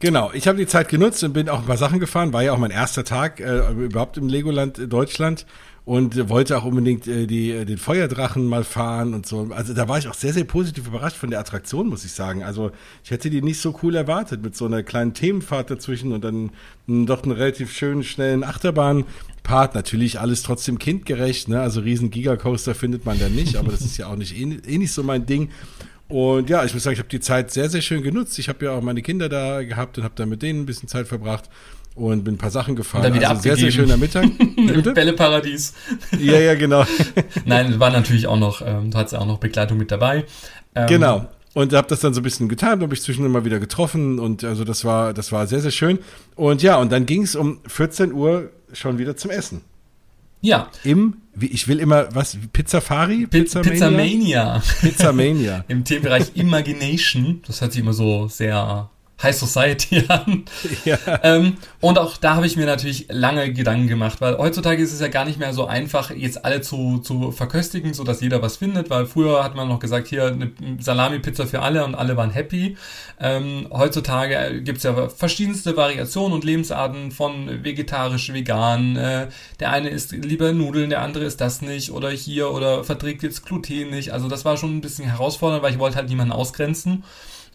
Genau, ich habe die Zeit genutzt und bin auch ein paar Sachen gefahren. War ja auch mein erster Tag äh, überhaupt im Legoland äh, Deutschland und wollte auch unbedingt äh, die, äh, den Feuerdrachen mal fahren und so. Also da war ich auch sehr, sehr positiv überrascht von der Attraktion, muss ich sagen. Also ich hätte die nicht so cool erwartet mit so einer kleinen Themenfahrt dazwischen und dann mh, doch einen relativ schönen, schnellen Achterbahnpart. Natürlich alles trotzdem kindgerecht, ne? Also riesen Gigacoaster findet man da nicht, aber das ist ja auch nicht eh, eh nicht so mein Ding. Und ja, ich muss sagen, ich habe die Zeit sehr, sehr schön genutzt. Ich habe ja auch meine Kinder da gehabt und habe da mit denen ein bisschen Zeit verbracht und bin ein paar Sachen gefahren. Und dann wieder also sehr, sehr schöner Mittag. *laughs* Bälleparadies. ja, ja, genau. *laughs* Nein, war natürlich auch noch, ähm, du hattest auch noch Begleitung mit dabei. Ähm, genau. Und habe das dann so ein bisschen getan, habe ich zwischendurch mal wieder getroffen und also das war, das war sehr, sehr schön. Und ja, und dann ging es um 14 Uhr schon wieder zum Essen. Ja. Im, wie, ich will immer, was, Pizzafari? Pizza Pizzamania. Pizzamania. *laughs* Im Themenbereich Imagination. Das hört sich immer so sehr High Society *laughs* an. Ja. Ähm, und auch da habe ich mir natürlich lange Gedanken gemacht, weil heutzutage ist es ja gar nicht mehr so einfach, jetzt alle zu, zu verköstigen, so dass jeder was findet, weil früher hat man noch gesagt, hier eine Salami-Pizza für alle und alle waren happy. Ähm, heutzutage gibt's ja verschiedenste Variationen und Lebensarten von vegetarisch, vegan. Äh, der eine isst lieber Nudeln, der andere ist das nicht oder hier oder verträgt jetzt Gluten nicht. Also das war schon ein bisschen herausfordernd, weil ich wollte halt niemanden ausgrenzen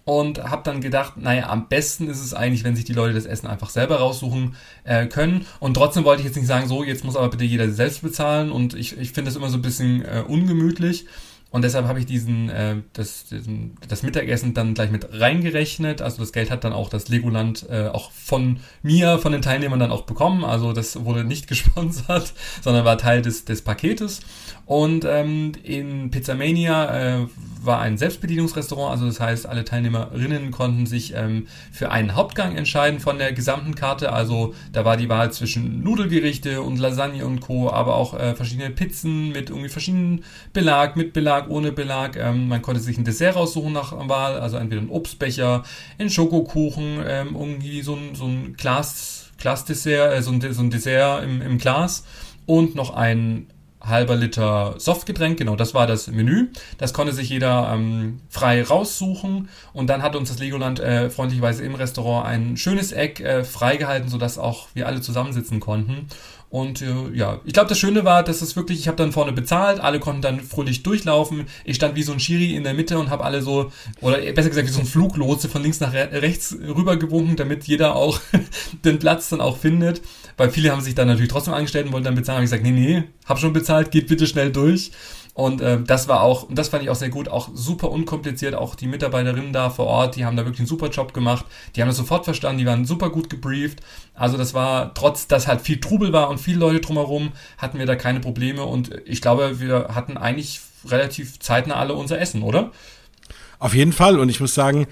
und habe dann gedacht, naja, am besten ist es eigentlich, wenn sich die Leute das Essen einfach selber raussuchen äh, können. Und trotzdem wollte ich jetzt nicht sagen, so, jetzt muss aber bitte jeder selbst bezahlen und ich, ich finde das immer so ein bisschen äh, ungemütlich. Und deshalb habe ich diesen, äh, das, diesen, das Mittagessen dann gleich mit reingerechnet. Also das Geld hat dann auch das Legoland äh, auch von mir, von den Teilnehmern dann auch bekommen. Also das wurde nicht *laughs* gesponsert, sondern war Teil des, des Paketes. Und ähm, in Pizzamania äh, war ein Selbstbedienungsrestaurant, also das heißt, alle Teilnehmerinnen konnten sich ähm, für einen Hauptgang entscheiden von der gesamten Karte. Also da war die Wahl zwischen Nudelgerichte und Lasagne und Co., aber auch äh, verschiedene Pizzen mit irgendwie verschiedenen Belag, mit Belag, ohne Belag. Ähm, man konnte sich ein Dessert raussuchen nach Wahl, also entweder ein Obstbecher, ein Schokokuchen, ähm, irgendwie so ein, so ein Glas, Glasdessert, äh, so, ein, so ein Dessert im, im Glas und noch ein halber Liter Softgetränk, genau, das war das Menü. Das konnte sich jeder ähm, frei raussuchen und dann hat uns das Legoland äh, freundlicherweise im Restaurant ein schönes Eck äh, freigehalten, sodass auch wir alle zusammensitzen konnten. Und äh, ja, ich glaube, das Schöne war, dass es wirklich, ich habe dann vorne bezahlt, alle konnten dann fröhlich durchlaufen. Ich stand wie so ein Schiri in der Mitte und habe alle so, oder besser gesagt wie so ein Fluglotse von links nach re rechts rüber gewunken, damit jeder auch *laughs* den Platz dann auch findet. Weil viele haben sich dann natürlich trotzdem angestellt und wollten dann bezahlen. Habe ich gesagt, nee, nee, hab schon bezahlt, geht bitte schnell durch. Und äh, das war auch, und das fand ich auch sehr gut, auch super unkompliziert. Auch die Mitarbeiterinnen da vor Ort, die haben da wirklich einen super Job gemacht. Die haben das sofort verstanden, die waren super gut gebrieft. Also das war, trotz dass halt viel Trubel war und viele Leute drumherum, hatten wir da keine Probleme. Und ich glaube, wir hatten eigentlich relativ zeitnah alle unser Essen, oder? Auf jeden Fall. Und ich muss sagen,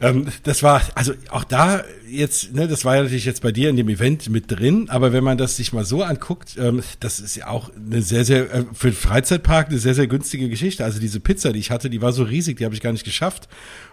ähm, das war, also auch da jetzt, ne, das war ja natürlich jetzt bei dir in dem Event mit drin, aber wenn man das sich mal so anguckt, ähm, das ist ja auch eine sehr, sehr, äh, für den Freizeitpark eine sehr, sehr günstige Geschichte. Also diese Pizza, die ich hatte, die war so riesig, die habe ich gar nicht geschafft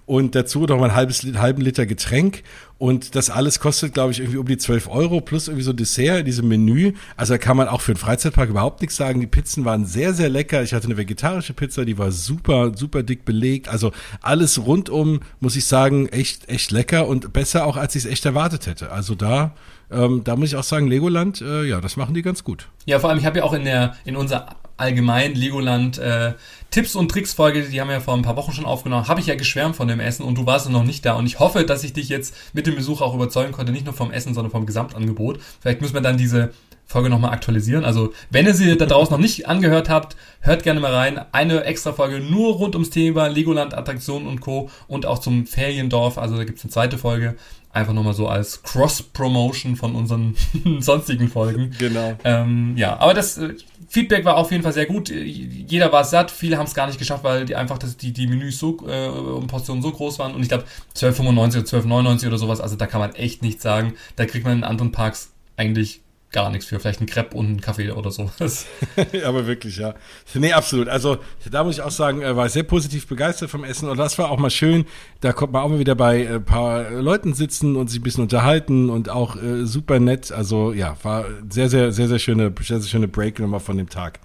und dazu noch mal ein halbes, halben Liter Getränk und das alles kostet, glaube ich, irgendwie um die 12 Euro plus irgendwie so Dessert in diesem Menü. Also da kann man auch für einen Freizeitpark überhaupt nichts sagen. Die Pizzen waren sehr, sehr lecker. Ich hatte eine vegetarische Pizza, die war super, super dick belegt. Also alles rundum, muss ich sagen, echt, echt lecker und besser auch, als ich es echt erwartet hätte. Also da, ähm, da muss ich auch sagen, Legoland, äh, ja, das machen die ganz gut. Ja, vor allem, ich habe ja auch in der, in unserer allgemein Legoland äh, Tipps und Tricks Folge, die haben wir ja vor ein paar Wochen schon aufgenommen, habe ich ja geschwärmt von dem Essen und du warst noch nicht da und ich hoffe, dass ich dich jetzt mit dem Besuch auch überzeugen konnte, nicht nur vom Essen, sondern vom Gesamtangebot. Vielleicht müssen wir dann diese Folge nochmal aktualisieren. Also, wenn ihr sie da draußen noch nicht angehört habt, hört gerne mal rein. Eine extra Folge nur rund ums Thema Legoland, Attraktionen und Co. und auch zum Feriendorf. Also, da gibt's eine zweite Folge. Einfach nochmal so als Cross-Promotion von unseren *laughs* sonstigen Folgen. Genau. Ähm, ja, aber das äh, Feedback war auf jeden Fall sehr gut. Jeder war satt, viele haben es gar nicht geschafft, weil die einfach das, die, die Menüs so äh, und Portionen so groß waren. Und ich glaube 12,95 oder 12,99 oder sowas, also da kann man echt nichts sagen. Da kriegt man in anderen Parks eigentlich gar nichts für. Vielleicht ein Crepe und ein Kaffee oder sowas. *laughs* Aber wirklich, ja. Nee, absolut. Also da muss ich auch sagen, äh, war sehr positiv begeistert vom Essen und das war auch mal schön. Da kommt man auch mal wieder bei ein paar Leuten sitzen und sich ein bisschen unterhalten und auch äh, super nett. Also ja, war sehr, sehr, sehr, sehr schöne, sehr, sehr schöne Break nochmal von dem Tag.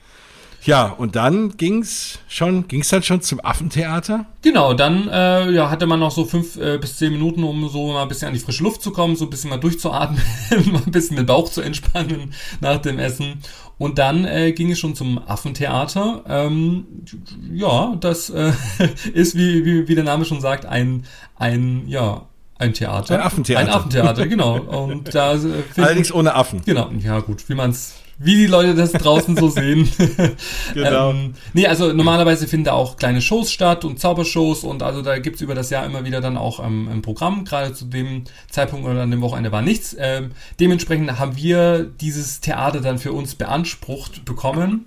Ja, und dann ging's schon, ging's dann schon zum Affentheater? Genau, dann äh, ja, hatte man noch so fünf äh, bis zehn Minuten, um so mal ein bisschen an die frische Luft zu kommen, so ein bisschen mal durchzuatmen, *laughs* mal ein bisschen den Bauch zu entspannen nach dem Essen. Und dann äh, ging es schon zum Affentheater. Ähm, ja, das äh, *laughs* ist, wie, wie, wie der Name schon sagt, ein, ein, ja, ein Theater. Ein Affentheater. Ein Affentheater, genau. Und da, äh, *laughs* Allerdings ohne Affen. Genau, ja gut, wie man's wie die Leute das draußen so sehen. *laughs* genau. ähm, nee, also normalerweise finden da auch kleine Shows statt und Zaubershows und also da gibt's über das Jahr immer wieder dann auch ähm, ein Programm. Gerade zu dem Zeitpunkt oder an dem Wochenende war nichts. Ähm, dementsprechend haben wir dieses Theater dann für uns beansprucht bekommen.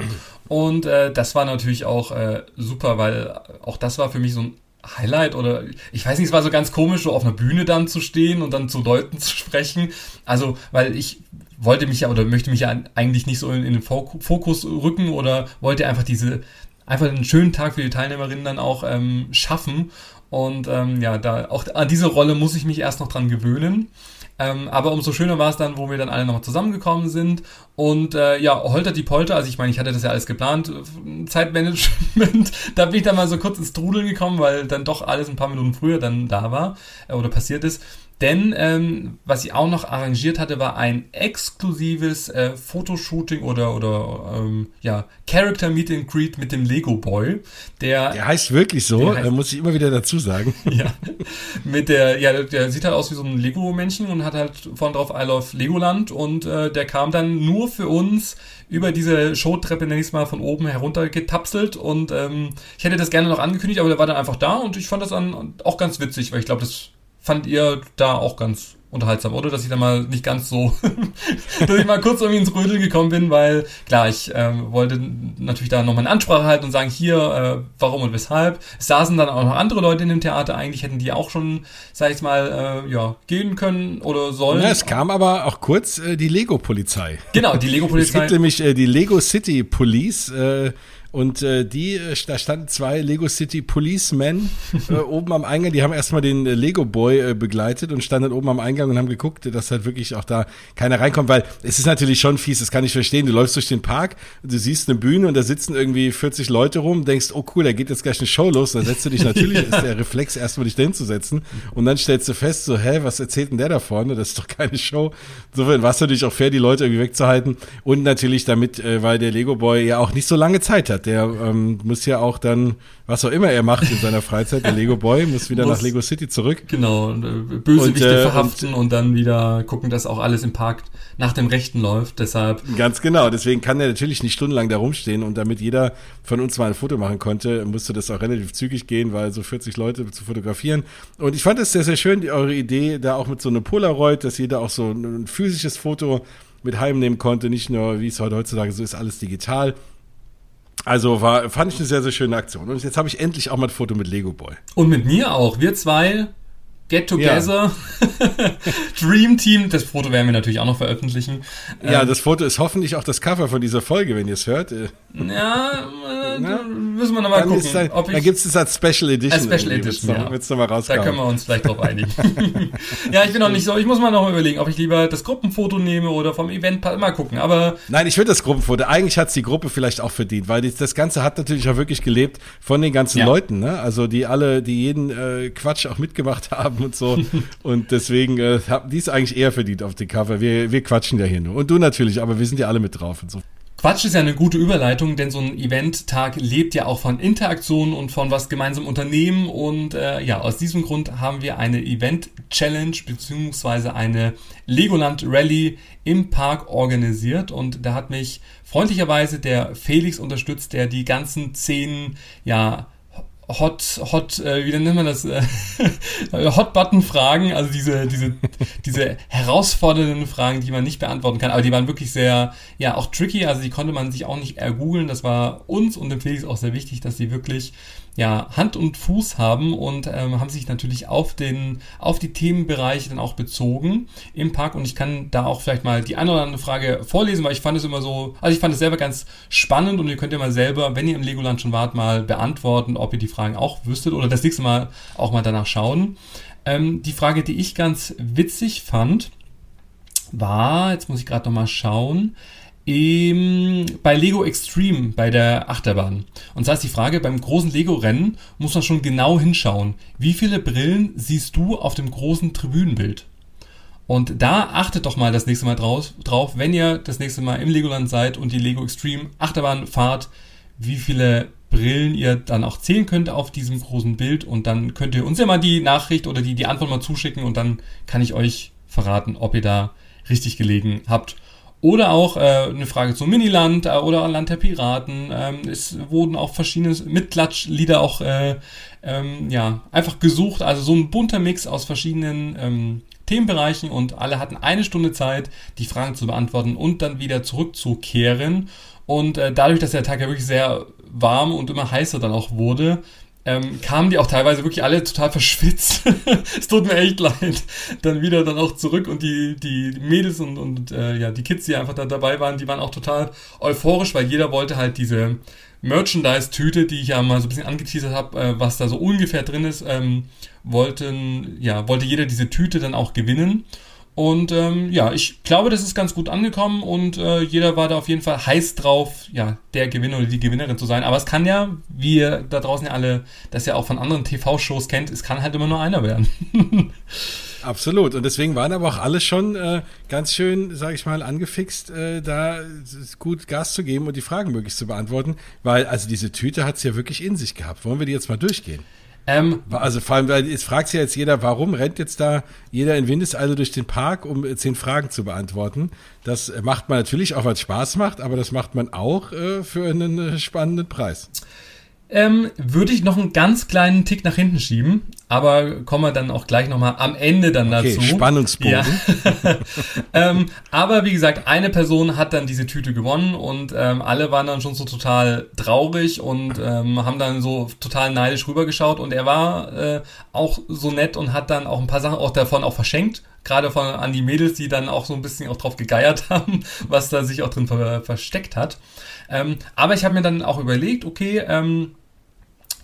Und äh, das war natürlich auch äh, super, weil auch das war für mich so ein Highlight oder ich weiß nicht, es war so ganz komisch, so auf einer Bühne dann zu stehen und dann zu Leuten zu sprechen. Also, weil ich wollte mich ja oder möchte mich ja eigentlich nicht so in, in den Fokus rücken oder wollte einfach diese, einfach einen schönen Tag für die Teilnehmerinnen dann auch ähm, schaffen. Und ähm, ja, da auch an diese Rolle muss ich mich erst noch dran gewöhnen. Ähm, aber umso schöner war es dann, wo wir dann alle nochmal zusammengekommen sind. Und äh, ja, Holter die Polter, also ich meine, ich hatte das ja alles geplant, Zeitmanagement, *laughs* da bin ich dann mal so kurz ins Trudeln gekommen, weil dann doch alles ein paar Minuten früher dann da war äh, oder passiert ist. Denn ähm, was ich auch noch arrangiert hatte, war ein exklusives äh, Fotoshooting oder oder ähm, ja Character Meet and Greet mit dem Lego Boy. Der, der heißt wirklich so. Heißt, muss ich immer wieder dazu sagen. *laughs* Ja. Mit der, ja, der sieht halt aus wie so ein Lego-Männchen und hat halt vorne drauf I Love Legoland und äh, der kam dann nur für uns über diese Showtreppe, nenne ich es mal, von oben herunter getapselt und ähm, ich hätte das gerne noch angekündigt, aber der war dann einfach da und ich fand das dann auch ganz witzig, weil ich glaube, das fand ihr da auch ganz unterhaltsam, oder? Dass ich da mal nicht ganz so, *laughs* dass ich mal kurz irgendwie ins Rödel gekommen bin, weil klar, ich ähm, wollte natürlich da nochmal eine Ansprache halten und sagen, hier, äh, warum und weshalb. Es saßen dann auch noch andere Leute in dem Theater, eigentlich hätten die auch schon, sag ich mal, äh, ja, gehen können oder sollen. Ja, es kam aber auch kurz äh, die Lego-Polizei. Genau, die Lego-Polizei. *laughs* Es gibt nämlich äh, die Lego City Police, äh, und äh, die, äh, da standen zwei Lego City Policemen äh, *laughs* oben am Eingang. Die haben erstmal den äh, Lego Boy äh, begleitet und standen oben am Eingang und haben geguckt, dass halt wirklich auch da keiner reinkommt, weil es ist natürlich schon fies, das kann ich verstehen. Du läufst durch den Park, du siehst eine Bühne und da sitzen irgendwie 40 Leute rum, denkst, oh cool, da geht jetzt gleich eine Show los. Da setzt du dich *laughs* natürlich, ist der Reflex erstmal dich dahin zu setzen und dann stellst du fest, so, hä, was erzählt denn der da vorne? Das ist doch keine Show. Insofern war es natürlich auch fair, die Leute irgendwie wegzuhalten und natürlich damit, äh, weil der Lego Boy ja auch nicht so lange Zeit hat der ähm, muss ja auch dann, was auch immer er macht in seiner Freizeit, der Lego Boy, muss wieder muss, nach Lego City zurück. Genau, äh, Bösewichte und, äh, verhaften und, und, dann wieder gucken, dass auch alles im Park nach dem Rechten läuft. Deshalb. Ganz genau, deswegen kann er natürlich nicht stundenlang da rumstehen und damit jeder von uns mal ein Foto machen konnte, musste das auch relativ zügig gehen, weil so 40 Leute zu fotografieren. Und ich fand es sehr, sehr schön, die, eure Idee, da auch mit so einem Polaroid, dass jeder auch so ein physisches Foto mit heimnehmen konnte, nicht nur, wie es heute heutzutage so ist, alles digital. Also war, fand ich eine sehr, sehr schöne Aktion. Und jetzt habe ich endlich auch mal ein Foto mit Lego Boy. Und mit mir auch. Wir zwei Get Together, ja. *laughs* Dream Team. Das Foto werden wir natürlich auch noch veröffentlichen. Ja, ähm, das Foto ist hoffentlich auch das Cover von dieser Folge, wenn ihr es hört. Ja, äh, müssen wir nochmal gucken. Dann, ob ich, dann gibt es das als Special Edition. Als Special Edition, ja. Wird's noch mal da können wir uns vielleicht drauf einigen. *laughs* ja, ich bin noch nicht so, ich muss mal noch überlegen, ob ich lieber das Gruppenfoto nehme oder vom Event, mal gucken, aber... Nein, ich würde das Gruppenfoto. Eigentlich hat es die Gruppe vielleicht auch verdient, weil das Ganze hat natürlich auch wirklich gelebt von den ganzen ja. Leuten, ne? Also die alle, die jeden äh, Quatsch auch mitgemacht haben und so. und deswegen äh, die es eigentlich eher verdient auf dem Cover. Wir, wir quatschen ja hier nur. Und du natürlich, aber wir sind ja alle mit drauf und so. Quatsch ist ja eine gute Überleitung, denn so ein Event-Tag lebt ja auch von Interaktionen und von was gemeinsam unternehmen. Und äh, ja, aus diesem Grund haben wir eine Event-Challenge beziehungsweise eine Legoland Rally im Park organisiert. Und da hat mich freundlicherweise der Felix unterstützt, der die ganzen zehn ja, Hot, Hot, äh, wie nennt man das? Äh, *laughs* Hot-Button-Fragen, also diese, diese, diese herausfordernden Fragen, die man nicht beantworten kann, aber die waren wirklich sehr, ja, auch tricky, also die konnte man sich auch nicht ergoogeln. Das war uns und dem Felix auch sehr wichtig, dass sie wirklich ja, Hand und Fuß haben und ähm, haben sich natürlich auf den, auf die Themenbereiche dann auch bezogen im Park und ich kann da auch vielleicht mal die eine oder andere Frage vorlesen, weil ich fand es immer so, also ich fand es selber ganz spannend und ihr könnt ja mal selber, wenn ihr im Legoland schon wart, mal beantworten, ob ihr die Fragen auch wüsstet oder das nächste Mal auch mal danach schauen. Ähm, die Frage, die ich ganz witzig fand, war, jetzt muss ich gerade nochmal schauen, im, bei Lego Extreme, bei der Achterbahn. Und zwar ist die Frage, beim großen Lego-Rennen muss man schon genau hinschauen. Wie viele Brillen siehst du auf dem großen Tribünenbild? Und da achtet doch mal das nächste Mal drauf, drauf, wenn ihr das nächste Mal im Legoland seid und die Lego Extreme Achterbahn fahrt, wie viele Brillen ihr dann auch zählen könnt auf diesem großen Bild. Und dann könnt ihr uns ja mal die Nachricht oder die, die Antwort mal zuschicken und dann kann ich euch verraten, ob ihr da richtig gelegen habt. Oder auch äh, eine Frage zum Miniland äh, oder Land der Piraten. Ähm, es wurden auch verschiedene Mitklatschlieder auch äh, ähm, ja, einfach gesucht. Also so ein bunter Mix aus verschiedenen ähm, Themenbereichen und alle hatten eine Stunde Zeit, die Fragen zu beantworten und dann wieder zurückzukehren. Und äh, dadurch, dass der Tag ja wirklich sehr warm und immer heißer dann auch wurde, ähm, kamen die auch teilweise wirklich alle total verschwitzt. *laughs* es tut mir echt leid. Dann wieder dann auch zurück und die, die Mädels und, und äh, ja, die Kids, die einfach da dabei waren, die waren auch total euphorisch, weil jeder wollte halt diese Merchandise-Tüte, die ich ja mal so ein bisschen angeteasert habe, äh, was da so ungefähr drin ist, ähm, wollten, ja, wollte jeder diese Tüte dann auch gewinnen. Und ähm, ja, ich glaube, das ist ganz gut angekommen und äh, jeder war da auf jeden Fall heiß drauf, ja, der Gewinner oder die Gewinnerin zu sein. Aber es kann ja, wie ihr da draußen ja alle das ja auch von anderen TV-Shows kennt, es kann halt immer nur einer werden. *laughs* Absolut. Und deswegen waren aber auch alle schon äh, ganz schön, sage ich mal, angefixt, äh, da gut Gas zu geben und die Fragen möglichst zu beantworten. Weil, also diese Tüte hat es ja wirklich in sich gehabt. Wollen wir die jetzt mal durchgehen? Ähm, also vor allem, weil jetzt fragt sich jetzt jeder, warum rennt jetzt da jeder in Windeseile durch den Park, um äh, zehn Fragen zu beantworten. Das macht man natürlich auch, weil es Spaß macht, aber das macht man auch äh, für einen äh, spannenden Preis ähm, würde ich noch einen ganz kleinen Tick nach hinten schieben, aber kommen wir dann auch gleich nochmal am Ende dann okay, dazu. Spannungsbogen. Ja. *laughs* ähm, aber wie gesagt, eine Person hat dann diese Tüte gewonnen und ähm, alle waren dann schon so total traurig und ähm, haben dann so total neidisch rübergeschaut und er war äh, auch so nett und hat dann auch ein paar Sachen auch davon auch verschenkt gerade von an die Mädels, die dann auch so ein bisschen auch drauf gegeiert *laughs* haben, was da sich auch drin ver versteckt hat. Ähm, aber ich habe mir dann auch überlegt, okay, ähm,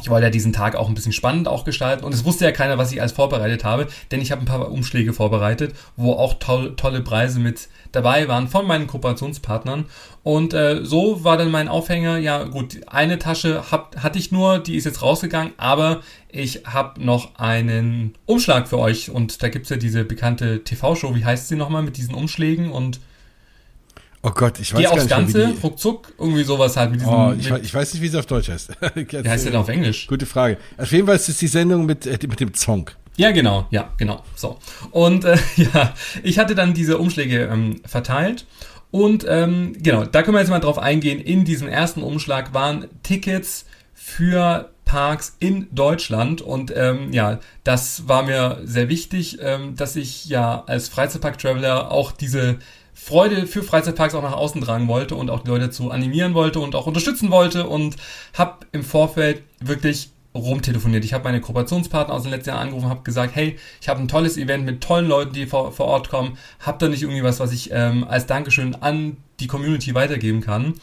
ich wollte ja diesen Tag auch ein bisschen spannend auch gestalten und es wusste ja keiner, was ich alles vorbereitet habe, denn ich habe ein paar Umschläge vorbereitet, wo auch toll, tolle Preise mit dabei waren von meinen Kooperationspartnern. Und äh, so war dann mein Aufhänger, ja gut, eine Tasche hab, hatte ich nur, die ist jetzt rausgegangen, aber ich habe noch einen Umschlag für euch und da gibt's ja diese bekannte TV-Show, wie heißt sie nochmal mit diesen Umschlägen und Oh Gott, ich weiß Geh gar aufs nicht Ganze, mehr, ruckzuck, irgendwie sowas halt mit diesem. Oh, ich, mit, ich weiß nicht, wie sie auf Deutsch heißt. *laughs* Wie heißt denn auf Englisch? Gute Frage. Auf jeden Fall ist es die Sendung mit, äh, mit dem Zonk. Ja, genau, ja, genau. So. Und äh, *laughs* ja, ich hatte dann diese Umschläge ähm, verteilt. Und ähm, genau, da können wir jetzt mal drauf eingehen. In diesem ersten Umschlag waren Tickets für Parks in Deutschland und ähm, ja, das war mir sehr wichtig, ähm, dass ich ja als Freizeitpark-Traveler auch diese Freude für Freizeitparks auch nach außen tragen wollte und auch die Leute zu animieren wollte und auch unterstützen wollte und habe im Vorfeld wirklich rumtelefoniert. Ich habe meine Kooperationspartner aus den letzten Jahren angerufen, habe gesagt, hey, ich habe ein tolles Event mit tollen Leuten, die vor, vor Ort kommen. Habt ihr nicht irgendwie was, was ich ähm, als Dankeschön an die Community weitergeben kann?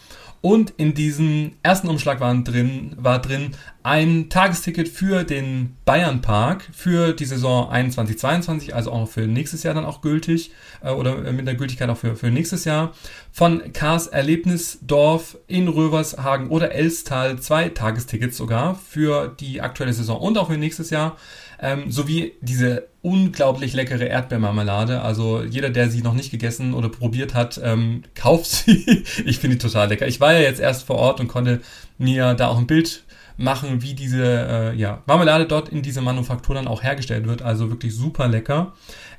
Und in diesem ersten Umschlag waren drin, war drin ein Tagesticket für den Bayern Park für die Saison 21-22, also auch für nächstes Jahr dann auch gültig äh, oder mit der Gültigkeit auch für, für nächstes Jahr. Von Kars Erlebnisdorf in Rövershagen oder Elstal zwei Tagestickets sogar für die aktuelle Saison und auch für nächstes Jahr ähm, sowie diese unglaublich leckere Erdbeermarmelade. Also jeder, der sie noch nicht gegessen oder probiert hat, ähm, *laughs* kauft sie. ich finde die total lecker. Ich war ja jetzt erst vor Ort und konnte mir da auch ein Bild machen, wie diese äh, ja, Marmelade dort in dieser Manufaktur dann auch hergestellt wird. Also wirklich super lecker.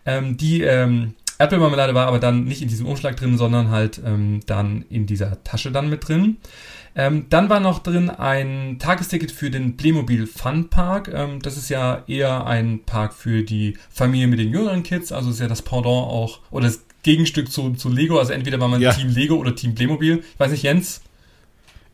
Ähm, die ähm, Erdbeermarmelade war aber dann nicht in diesem Umschlag drin, sondern halt ähm, dann in dieser Tasche dann mit drin. Ähm, dann war noch drin ein Tagesticket für den Playmobil Fun Park. Ähm, das ist ja eher ein Park für die Familie mit den jüngeren Kids. Also ist ja das Pendant auch, oder das Gegenstück zu, zu Lego. Also entweder war man ja. Team Lego oder Team Playmobil. Ich weiß nicht, Jens?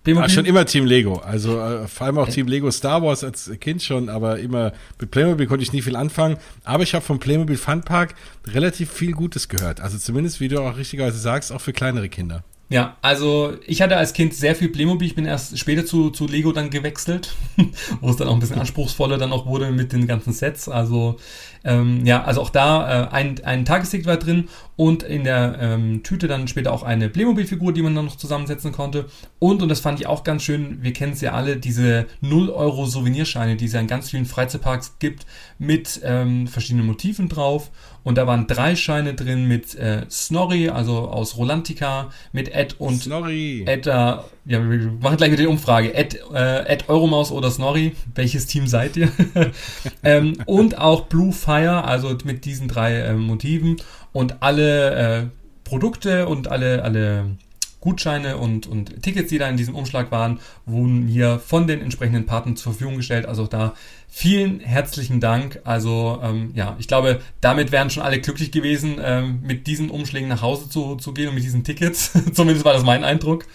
Playmobil? Ach, schon immer Team Lego. Also äh, vor allem auch Team Lego Star Wars als Kind schon, aber immer mit Playmobil konnte ich nie viel anfangen. Aber ich habe vom Playmobil Fun Park relativ viel Gutes gehört. Also zumindest, wie du auch richtigerweise sagst, auch für kleinere Kinder. Ja, also ich hatte als Kind sehr viel Playmobil. Ich bin erst später zu, zu Lego dann gewechselt, *laughs* wo es dann auch ein bisschen anspruchsvoller dann auch wurde mit den ganzen Sets. Also ähm, ja, also auch da äh, ein, ein Tagesticket war drin und in der ähm, Tüte dann später auch eine Playmobil-Figur, die man dann noch zusammensetzen konnte. Und, und das fand ich auch ganz schön, wir kennen es ja alle, diese 0-Euro-Souvenirscheine, die es ja in ganz vielen Freizeitparks gibt, mit ähm, verschiedenen Motiven drauf. Und da waren drei Scheine drin mit äh, Snorri, also aus Rolantica, mit Ed und Snorri. Ed, äh, ja, wir machen gleich mit der Umfrage. Ed, äh, Ed Euromaus oder Snorri, welches Team seid ihr? *laughs* ähm, und auch Blue Fire, also mit diesen drei äh, Motiven und alle äh, Produkte und alle, alle Gutscheine und, und Tickets, die da in diesem Umschlag waren, wurden hier von den entsprechenden Partnern zur Verfügung gestellt. Also da vielen herzlichen Dank. Also ähm, ja, ich glaube, damit wären schon alle glücklich gewesen, ähm, mit diesen Umschlägen nach Hause zu, zu gehen und mit diesen Tickets. *laughs* Zumindest war das mein Eindruck.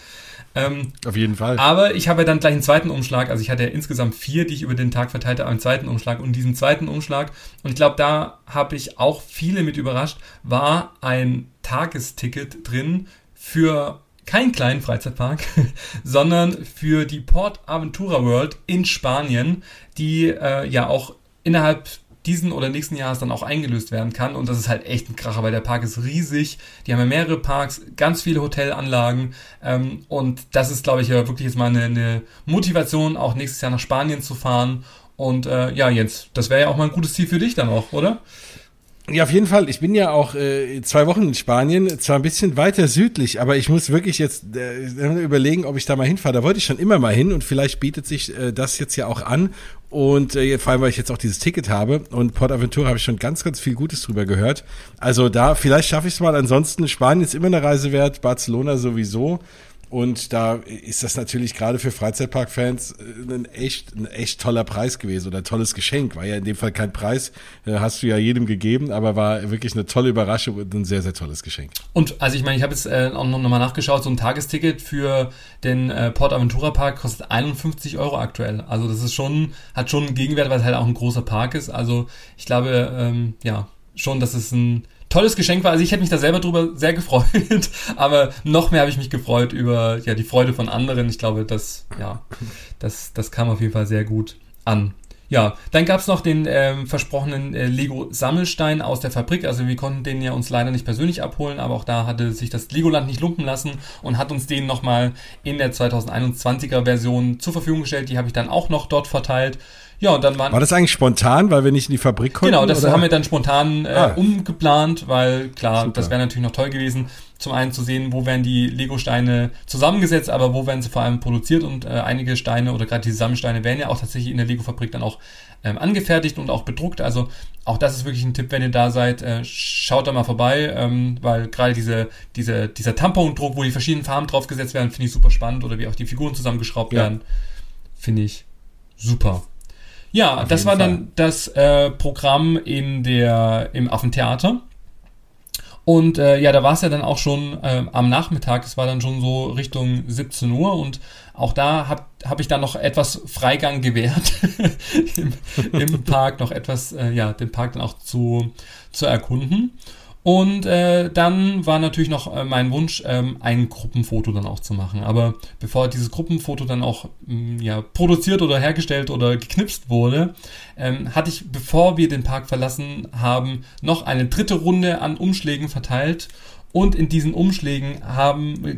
Ähm, Auf jeden Fall. Aber ich habe dann gleich einen zweiten Umschlag. Also ich hatte ja insgesamt vier, die ich über den Tag verteilte, einen zweiten Umschlag. Und diesen zweiten Umschlag, und ich glaube, da habe ich auch viele mit überrascht, war ein Tagesticket drin für keinen kleinen Freizeitpark, *laughs* sondern für die Port Aventura World in Spanien, die äh, ja auch innerhalb diesen oder nächsten Jahres dann auch eingelöst werden kann. Und das ist halt echt ein Kracher, weil der Park ist riesig. Die haben ja mehrere Parks, ganz viele Hotelanlagen. Ähm, und das ist, glaube ich, ja wirklich jetzt mal eine, eine, Motivation, auch nächstes Jahr nach Spanien zu fahren. Und äh, ja, Jens, das wäre ja auch mal ein gutes Ziel für dich dann auch, oder? Ja, auf jeden Fall. Ich bin ja auch äh, zwei Wochen in Spanien, zwar ein bisschen weiter südlich, aber ich muss wirklich jetzt äh, überlegen, ob ich da mal hinfahre. Da wollte ich schon immer mal hin und vielleicht bietet sich äh, das jetzt ja auch an. Und äh, vor allem, weil ich jetzt auch dieses Ticket habe und Port Aventura habe ich schon ganz, ganz viel Gutes drüber gehört. Also da, vielleicht schaffe ich es mal. Ansonsten Spanien ist immer eine Reise wert, Barcelona sowieso. Und da ist das natürlich gerade für Freizeitparkfans äh, ein echt, ein echt toller Preis gewesen oder ein tolles Geschenk. War ja in dem Fall kein Preis, äh, hast du ja jedem gegeben, aber war wirklich eine tolle Überraschung und ein sehr, sehr tolles Geschenk. Und also ich meine, ich habe jetzt äh, auch noch mal nachgeschaut, so ein Tagesticket für den Port Aventura Park kostet 51 Euro aktuell. Also das ist schon, hat schon einen Gegenwert, weil es halt auch ein großer Park ist. Also ich glaube, ähm, ja, schon, dass es ein tolles Geschenk war. Also ich hätte mich da selber drüber sehr gefreut, *laughs* aber noch mehr habe ich mich gefreut über ja die Freude von anderen. Ich glaube, das ja, das das kam auf jeden Fall sehr gut an. Ja, dann gab's noch den ähm, versprochenen äh, Lego-Sammelstein aus der Fabrik. Also wir konnten den ja uns leider nicht persönlich abholen, aber auch da hatte sich das Legoland nicht lumpen lassen und hat uns den nochmal in der 2021er Version zur Verfügung gestellt. Die habe ich dann auch noch dort verteilt. Ja, und dann waren. War das eigentlich spontan, weil wir nicht in die Fabrik konnten? Genau, das oder? haben wir dann spontan äh, ah. umgeplant, weil klar, Super. das wäre natürlich noch toll gewesen, zum einen zu sehen, wo werden die Lego-Steine zusammengesetzt, aber wo werden sie vor allem produziert und äh, einige Steine oder gerade die Sammelsteine werden ja auch tatsächlich in der Lego-Fabrik dann auch ähm, angefertigt und auch bedruckt. Also auch das ist wirklich ein Tipp, wenn ihr da seid, äh, schaut da mal vorbei, ähm, weil gerade diese, diese, dieser Tampondruck, wo die verschiedenen Farben draufgesetzt werden, finde ich super spannend oder wie auch die Figuren zusammengeschraubt ja. werden, finde ich super. Ja, Auf das war Fall. dann das äh, Programm in der, im Affentheater. Und äh, ja, da war es ja dann auch schon äh, am Nachmittag, es war dann schon so Richtung 17 Uhr und auch da habe hab ich dann noch etwas Freigang gewährt *laughs* im, im Park, noch etwas, äh, ja, den Park dann auch zu, zu erkunden. Und äh, dann war natürlich noch äh, mein Wunsch, ähm, ein Gruppenfoto dann auch zu machen. Aber bevor dieses Gruppenfoto dann auch ähm, ja, produziert oder hergestellt oder geknipst wurde, ähm, hatte ich, bevor wir den Park verlassen haben, noch eine dritte Runde an Umschlägen verteilt. Und in diesen Umschlägen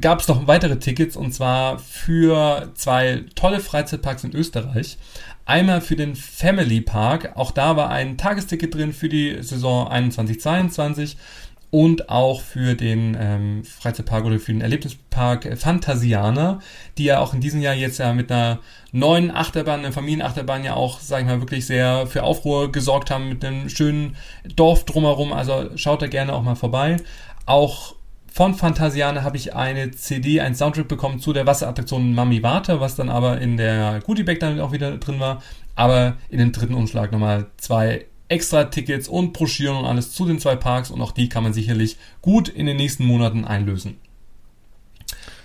gab es noch weitere Tickets und zwar für zwei tolle Freizeitparks in Österreich. Einmal für den Family Park, auch da war ein Tagesticket drin für die Saison 21-22 und auch für den ähm, Freizeitpark oder für den Erlebnispark Phantasiana, die ja auch in diesem Jahr jetzt ja mit einer neuen Achterbahn, einer Familienachterbahn ja auch, sag ich mal, wirklich sehr für Aufruhr gesorgt haben mit einem schönen Dorf drumherum. Also schaut da gerne auch mal vorbei. Auch von Phantasiane habe ich eine CD, ein Soundtrack bekommen zu der Wasserattraktion Mami Warte, was dann aber in der Goodie Bag dann auch wieder drin war. Aber in dem dritten Umschlag nochmal zwei extra Tickets und Broschüren und alles zu den zwei Parks und auch die kann man sicherlich gut in den nächsten Monaten einlösen.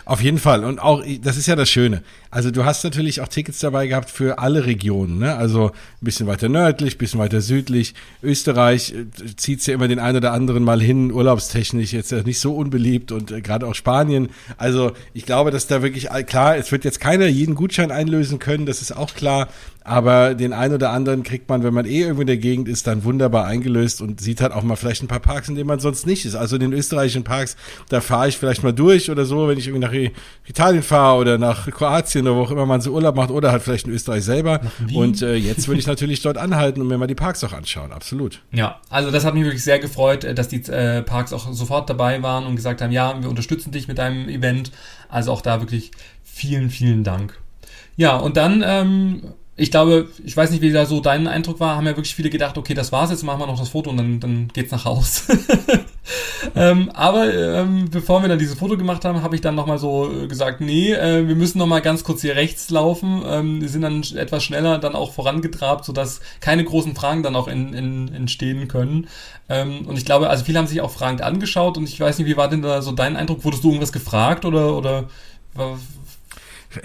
Auf jeden Fall. Und auch, das ist ja das Schöne. Also du hast natürlich auch Tickets dabei gehabt für alle Regionen. Ne? Also ein bisschen weiter nördlich, ein bisschen weiter südlich. Österreich äh, zieht's ja immer den einen oder anderen mal hin, urlaubstechnisch jetzt nicht so unbeliebt und äh, gerade auch Spanien. Also ich glaube, dass da wirklich, klar, es wird jetzt keiner jeden Gutschein einlösen können, das ist auch klar. Aber den einen oder anderen kriegt man, wenn man eh irgendwo in der Gegend ist, dann wunderbar eingelöst und sieht halt auch mal vielleicht ein paar Parks, in denen man sonst nicht ist. Also in den österreichischen Parks, da fahre ich vielleicht mal durch oder so, wenn ich irgendwie nach Italien fahre oder nach Kroatien oder wo auch immer man so Urlaub macht oder halt vielleicht in Österreich selber. Und äh, jetzt würde ich natürlich dort anhalten und mir mal die Parks auch anschauen. Absolut. Ja, also das hat mich wirklich sehr gefreut, äh, dass die äh, Parks auch sofort dabei waren und gesagt haben, ja, wir unterstützen dich mit deinem Event. Also auch da wirklich vielen, vielen Dank. Ja, und dann ähm, ich glaube, ich weiß nicht, wie da so dein Eindruck war, haben ja wirklich viele gedacht, okay, das war's, jetzt machen wir noch das Foto und dann, dann geht's nach Haus. *laughs* ähm, aber ähm, bevor wir dann dieses Foto gemacht haben, habe ich dann nochmal so äh, gesagt, nee, äh, wir müssen nochmal ganz kurz hier rechts laufen. Ähm, wir sind dann etwas schneller dann auch vorangetrabt, sodass keine großen Fragen dann auch in, in, entstehen können. Ähm, und ich glaube, also viele haben sich auch fragend angeschaut und ich weiß nicht, wie war denn da so dein Eindruck? Wurdest du irgendwas gefragt oder, oder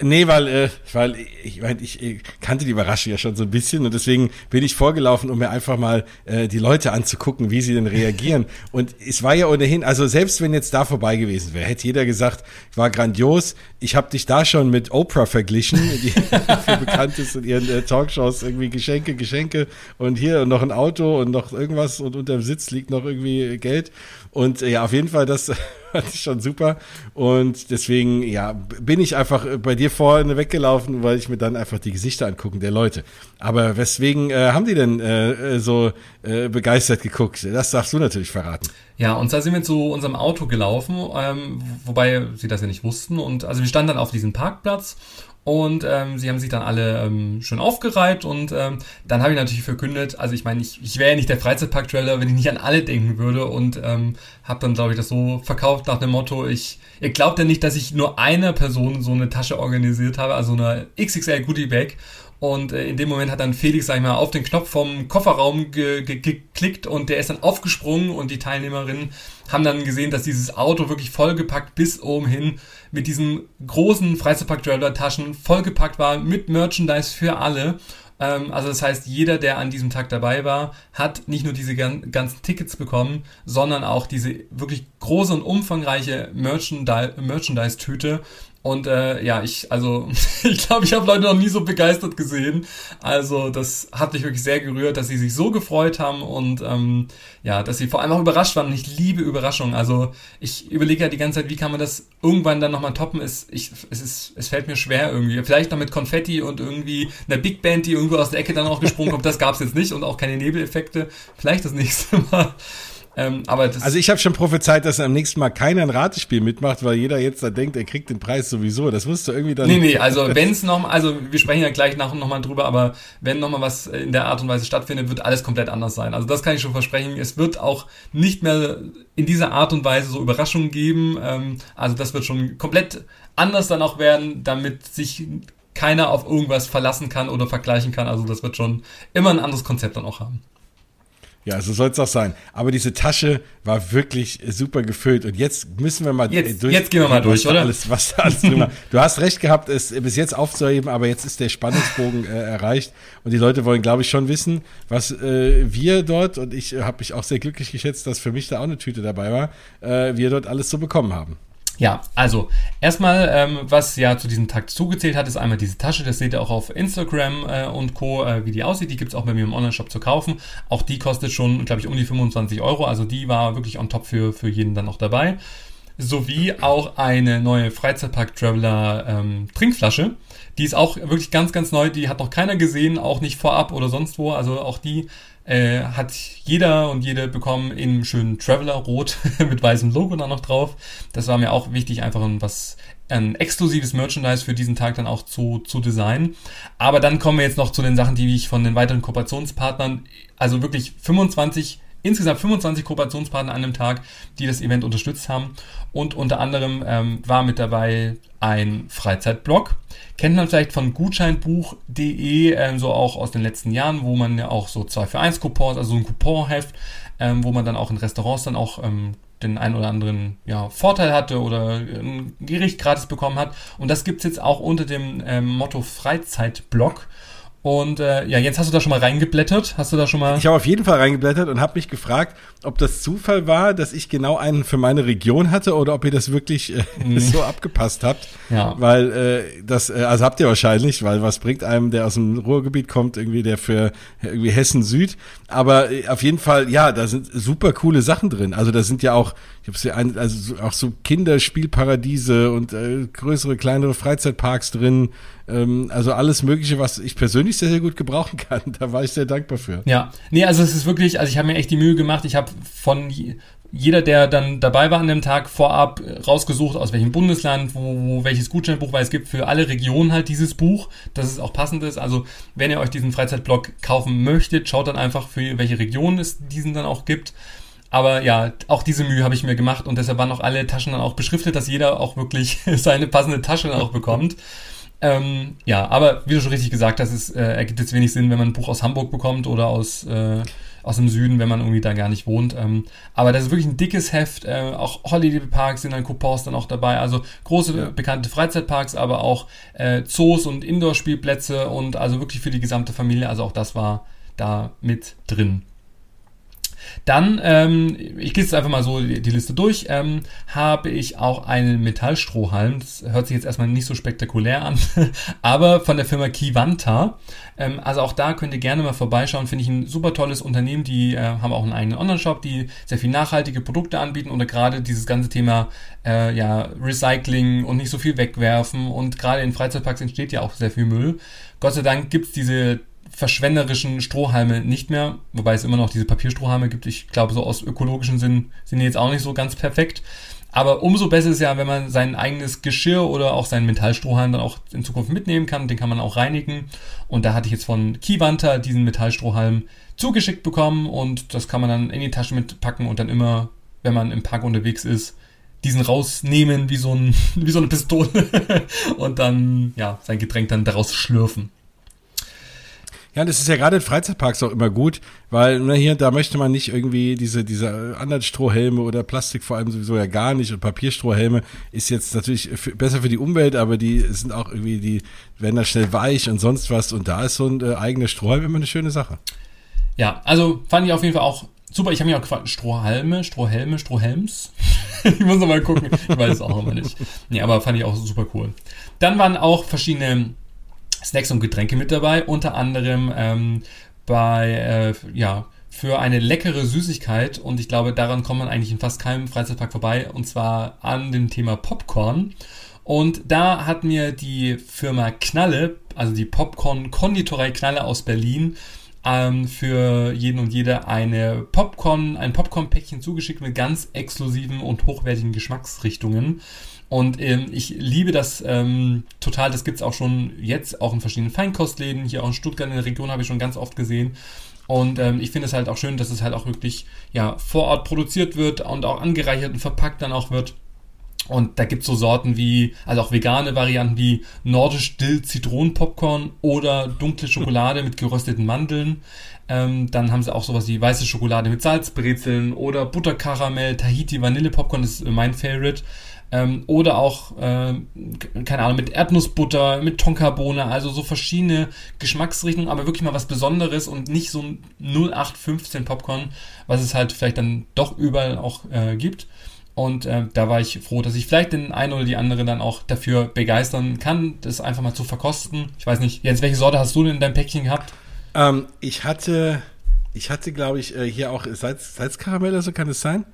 Nee, weil, äh, weil ich, mein, ich, ich kannte die Überraschung ja schon so ein bisschen und deswegen bin ich vorgelaufen, um mir einfach mal äh, die Leute anzugucken, wie sie denn reagieren. *laughs* und es war ja ohnehin, also selbst wenn jetzt da vorbei gewesen wäre, hätte jeder gesagt, war grandios. Ich habe dich da schon mit Oprah verglichen, die *laughs* dafür bekannt ist in ihren äh, Talkshows irgendwie Geschenke, Geschenke und hier noch ein Auto und noch irgendwas und unter dem Sitz liegt noch irgendwie Geld. Und äh, ja, auf jeden Fall, das *laughs* fand ich schon super. Und deswegen, ja, bin ich einfach bei dir vorne weggelaufen, weil ich mir dann einfach die Gesichter angucken der Leute. Aber weswegen äh, haben die denn äh, so äh, begeistert geguckt? Das darfst du natürlich verraten. Ja, und da sind wir zu unserem Auto gelaufen, ähm, wobei sie das ja nicht wussten. Und also wir standen dann auf diesem Parkplatz und ähm, sie haben sich dann alle ähm, schön aufgereiht und ähm, dann habe ich natürlich verkündet, also ich meine, ich, ich wäre ja nicht der Freizeitpark-Trailer, wenn ich nicht an alle denken würde und ähm, habe dann, glaube ich, das so verkauft nach dem Motto, ich, ihr glaubt ja nicht, dass ich nur einer Person so eine Tasche organisiert habe, also eine XXL Goodie Bag und äh, in dem Moment hat dann Felix, sag ich mal, auf den Knopf vom Kofferraum ge ge geklickt und der ist dann aufgesprungen und die Teilnehmerinnen haben dann gesehen, dass dieses Auto wirklich vollgepackt bis oben hin mit diesen großen Freizeitpark-Traveler-Taschen vollgepackt war mit Merchandise für alle. Ähm, also das heißt, jeder, der an diesem Tag dabei war, hat nicht nur diese ganzen Tickets bekommen, sondern auch diese wirklich große und umfangreiche Merchandise-Tüte und äh, ja, ich, also *laughs* ich glaube, ich habe Leute noch nie so begeistert gesehen. Also das hat mich wirklich sehr gerührt, dass sie sich so gefreut haben und ähm, ja, dass sie vor allem auch überrascht waren. Und ich liebe Überraschungen. Also ich überlege ja die ganze Zeit, wie kann man das irgendwann dann nochmal toppen? Es, ich, es, ist, es fällt mir schwer irgendwie. Vielleicht noch mit Konfetti und irgendwie einer Big Band, die irgendwo aus der Ecke dann auch gesprungen kommt. Das gab's jetzt nicht und auch keine Nebeleffekte. Vielleicht das *laughs* nächste Mal. Ähm, aber also ich habe schon prophezeit, dass am nächsten Mal keiner ein Ratespiel mitmacht, weil jeder jetzt da denkt, er kriegt den Preis sowieso. Das musst du irgendwie dann. Nee, nee, also *laughs* wenn es noch, also wir sprechen ja gleich nach nochmal drüber, aber wenn nochmal was in der Art und Weise stattfindet, wird alles komplett anders sein. Also das kann ich schon versprechen. Es wird auch nicht mehr in dieser Art und Weise so Überraschungen geben. Ähm, also das wird schon komplett anders dann auch werden, damit sich keiner auf irgendwas verlassen kann oder vergleichen kann. Also das wird schon immer ein anderes Konzept dann auch haben. Ja, so soll es auch sein. Aber diese Tasche war wirklich super gefüllt. Und jetzt müssen wir mal jetzt, durch. Jetzt gehen wir mal durch, oder? Alles, was da alles drin war. Du hast recht gehabt, es bis jetzt aufzuheben, aber jetzt ist der Spannungsbogen äh, erreicht. Und die Leute wollen, glaube ich, schon wissen, was äh, wir dort, und ich äh, habe mich auch sehr glücklich geschätzt, dass für mich da auch eine Tüte dabei war, äh, wir dort alles so bekommen haben. Ja, also erstmal, ähm, was ja zu diesem Tag zugezählt hat, ist einmal diese Tasche. Das seht ihr auch auf Instagram äh, und Co., äh, wie die aussieht. Die gibt's auch bei mir im Online-Shop zu kaufen. Auch die kostet schon, glaube ich, um die 25 Euro. Also die war wirklich on top für, für jeden dann noch dabei. Sowie auch eine neue Freizeitpark-Traveler ähm, Trinkflasche. Die ist auch wirklich ganz, ganz neu. Die hat noch keiner gesehen, auch nicht vorab oder sonst wo. Also auch die äh, hat jeder und jede bekommen in schönen Traveler Rot *laughs* mit weißem Logo dann noch drauf. Das war mir auch wichtig, einfach ein was ein exklusives Merchandise für diesen Tag dann auch zu, zu designen. Aber dann kommen wir jetzt noch zu den Sachen, die ich von den weiteren Kooperationspartnern, also wirklich 25 insgesamt 25 Kooperationspartner an dem Tag, die das Event unterstützt haben. Und unter anderem ähm, war mit dabei ein Freizeitblog. Kennt man vielleicht von gutscheinbuch.de, ähm, so auch aus den letzten Jahren, wo man ja auch so 2 für 1 Coupons, also ein Couponheft, ähm, wo man dann auch in Restaurants dann auch ähm, den einen oder anderen ja, Vorteil hatte oder ein Gericht gratis bekommen hat. Und das gibt's jetzt auch unter dem ähm, Motto Freizeitblog. Und äh, ja, jetzt hast du da schon mal reingeblättert? Hast du da schon mal? Ich habe auf jeden Fall reingeblättert und habe mich gefragt, ob das Zufall war, dass ich genau einen für meine Region hatte oder ob ihr das wirklich äh, mhm. *laughs* so abgepasst habt. Ja. Weil äh, das, äh, also habt ihr wahrscheinlich, weil was bringt einem, der aus dem Ruhrgebiet kommt, irgendwie der für irgendwie Hessen Süd. Aber äh, auf jeden Fall, ja, da sind super coole Sachen drin. Also da sind ja auch, ich habe ja ein, also auch so Kinderspielparadiese und äh, größere, kleinere Freizeitparks drin. Ähm, also alles Mögliche, was ich persönlich sehr, sehr gut gebrauchen kann. *laughs* Da war ich sehr dankbar für. Ja, nee, also es ist wirklich, also ich habe mir echt die Mühe gemacht. Ich habe von jeder, der dann dabei war an dem Tag, vorab rausgesucht, aus welchem Bundesland, wo, wo welches Gutscheinbuch, weil es gibt für alle Regionen halt dieses Buch, dass es auch passend ist. Also wenn ihr euch diesen Freizeitblog kaufen möchtet, schaut dann einfach für welche Region es diesen dann auch gibt. Aber ja, auch diese Mühe habe ich mir gemacht und deshalb waren auch alle Taschen dann auch beschriftet, dass jeder auch wirklich *laughs* seine passende Tasche dann auch bekommt. Ähm, ja, aber wie du schon richtig gesagt hast, es äh, ergibt jetzt wenig Sinn, wenn man ein Buch aus Hamburg bekommt oder aus, äh, aus dem Süden, wenn man irgendwie da gar nicht wohnt. Ähm, aber das ist wirklich ein dickes Heft. Äh, auch Holiday Parks sind dann Coupons dann auch dabei. Also große ja. bekannte Freizeitparks, aber auch äh, Zoos und Indoor-Spielplätze und also wirklich für die gesamte Familie. Also auch das war da mit drin. Dann, ähm, ich gehe jetzt einfach mal so die, Liste durch, ähm, habe ich auch einen Metallstrohhalm. Das hört sich jetzt erstmal nicht so spektakulär an, *laughs* aber von der Firma Kivanta. Ähm, also auch da könnt ihr gerne mal vorbeischauen. Finde ich ein super tolles Unternehmen. Die äh, haben auch einen eigenen Online-Shop, die sehr viel nachhaltige Produkte anbieten oder gerade dieses ganze Thema äh, ja, Recycling und nicht so viel wegwerfen. Und gerade in Freizeitparks entsteht ja auch sehr viel Müll. Gott sei Dank gibt's diese verschwenderischen Strohhalme nicht mehr, wobei es immer noch diese Papierstrohhalme gibt. Ich glaube, so aus ökologischen Sinn sind die jetzt auch nicht so ganz perfekt. Aber umso besser ist ja, wenn man sein eigenes Geschirr oder auch seinen Metallstrohhalm dann auch in Zukunft mitnehmen kann. Den kann man auch reinigen. Und da hatte ich jetzt von Kivanta diesen Metallstrohhalm zugeschickt bekommen und das kann man dann in die Tasche mitpacken und dann immer, wenn man im Park unterwegs ist, diesen rausnehmen wie so, ein, *laughs* wie so eine Pistole *laughs* und dann ja sein Getränk dann daraus schlürfen. Ja, das ist ja gerade in Freizeitparks auch immer gut, weil na, hier da möchte man nicht irgendwie diese diese anderen Strohhelme oder Plastik vor allem sowieso ja gar nicht und Papierstrohhelme ist jetzt natürlich besser für die Umwelt, aber die sind auch irgendwie die werden da schnell weich und sonst was und da ist so ein äh, eigener Strohhalm immer eine schöne Sache. Ja, also fand ich auf jeden Fall auch super. Ich habe mich auch gefragt, Strohhalme, Strohhelme, Strohhelms. *laughs* ich muss noch mal gucken. Ich weiß es auch immer nicht. Nee, aber fand ich auch super cool. Dann waren auch verschiedene Snacks und Getränke mit dabei, unter anderem ähm, bei, äh, ja, für eine leckere Süßigkeit und ich glaube, daran kommt man eigentlich in fast keinem Freizeitpark vorbei und zwar an dem Thema Popcorn. Und da hat mir die Firma Knalle, also die Popcorn-Konditorei Knalle aus Berlin, ähm, für jeden und jede eine Popcorn, ein Popcorn-Päckchen zugeschickt mit ganz exklusiven und hochwertigen Geschmacksrichtungen. Und ähm, ich liebe das ähm, total. Das gibt's auch schon jetzt, auch in verschiedenen Feinkostläden. Hier auch in Stuttgart in der Region habe ich schon ganz oft gesehen. Und ähm, ich finde es halt auch schön, dass es halt auch wirklich ja, vor Ort produziert wird und auch angereichert und verpackt dann auch wird. Und da gibt's so Sorten wie, also auch vegane Varianten wie nordisch Dill Zitronenpopcorn oder dunkle Schokolade mit gerösteten Mandeln. Ähm, dann haben sie auch sowas wie weiße Schokolade mit Salzbrezeln oder Butterkaramell, Tahiti Vanille Popcorn ist mein Favorite. Ähm, oder auch, äh, keine Ahnung, mit Erdnussbutter, mit Tonkabohne, also so verschiedene Geschmacksrichtungen, aber wirklich mal was Besonderes und nicht so ein 0815 Popcorn, was es halt vielleicht dann doch überall auch äh, gibt. Und äh, da war ich froh, dass ich vielleicht den einen oder die andere dann auch dafür begeistern kann, das einfach mal zu verkosten. Ich weiß nicht, Jens, welche Sorte hast du denn in deinem Päckchen gehabt? Ähm, ich hatte, ich hatte, glaube ich, äh, hier auch Salz, Salzkaramell, so kann es sein.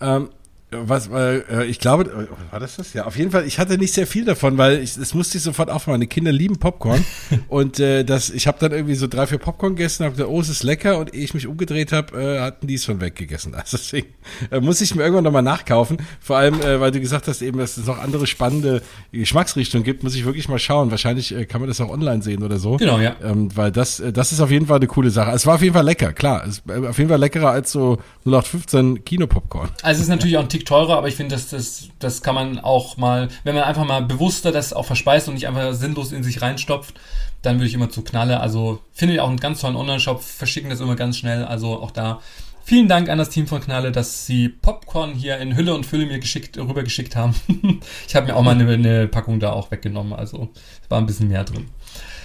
Ähm, was, äh, ich glaube, äh, war das das? Ja, auf jeden Fall. Ich hatte nicht sehr viel davon, weil ich, das musste ich sofort aufmachen. Meine Kinder lieben Popcorn *laughs* und äh, das, ich habe dann irgendwie so drei, vier Popcorn gegessen, habe gesagt, oh, es ist lecker und ehe ich mich umgedreht habe, äh, hatten die es schon weggegessen. *laughs* Also deswegen äh, muss ich mir irgendwann nochmal nachkaufen. Vor allem, äh, weil du gesagt hast eben, dass es noch andere spannende Geschmacksrichtungen gibt, muss ich wirklich mal schauen. Wahrscheinlich äh, kann man das auch online sehen oder so. Genau, ja. Ähm, weil das, äh, das ist auf jeden Fall eine coole Sache. Es war auf jeden Fall lecker, klar. Es, äh, auf jeden Fall leckerer als so 0815 Kinopopcorn. Also es ist natürlich auch ein Tick teurer, aber ich finde, das, das, das kann man auch mal, wenn man einfach mal bewusster das auch verspeist und nicht einfach sinnlos in sich reinstopft, dann würde ich immer zu Knalle. Also finde ich auch einen ganz tollen Online-Shop, verschicken das immer ganz schnell. Also auch da vielen Dank an das Team von Knalle, dass sie Popcorn hier in Hülle und Fülle mir geschickt, rübergeschickt haben. *laughs* ich habe mir auch mal eine, eine Packung da auch weggenommen, also war ein bisschen mehr drin.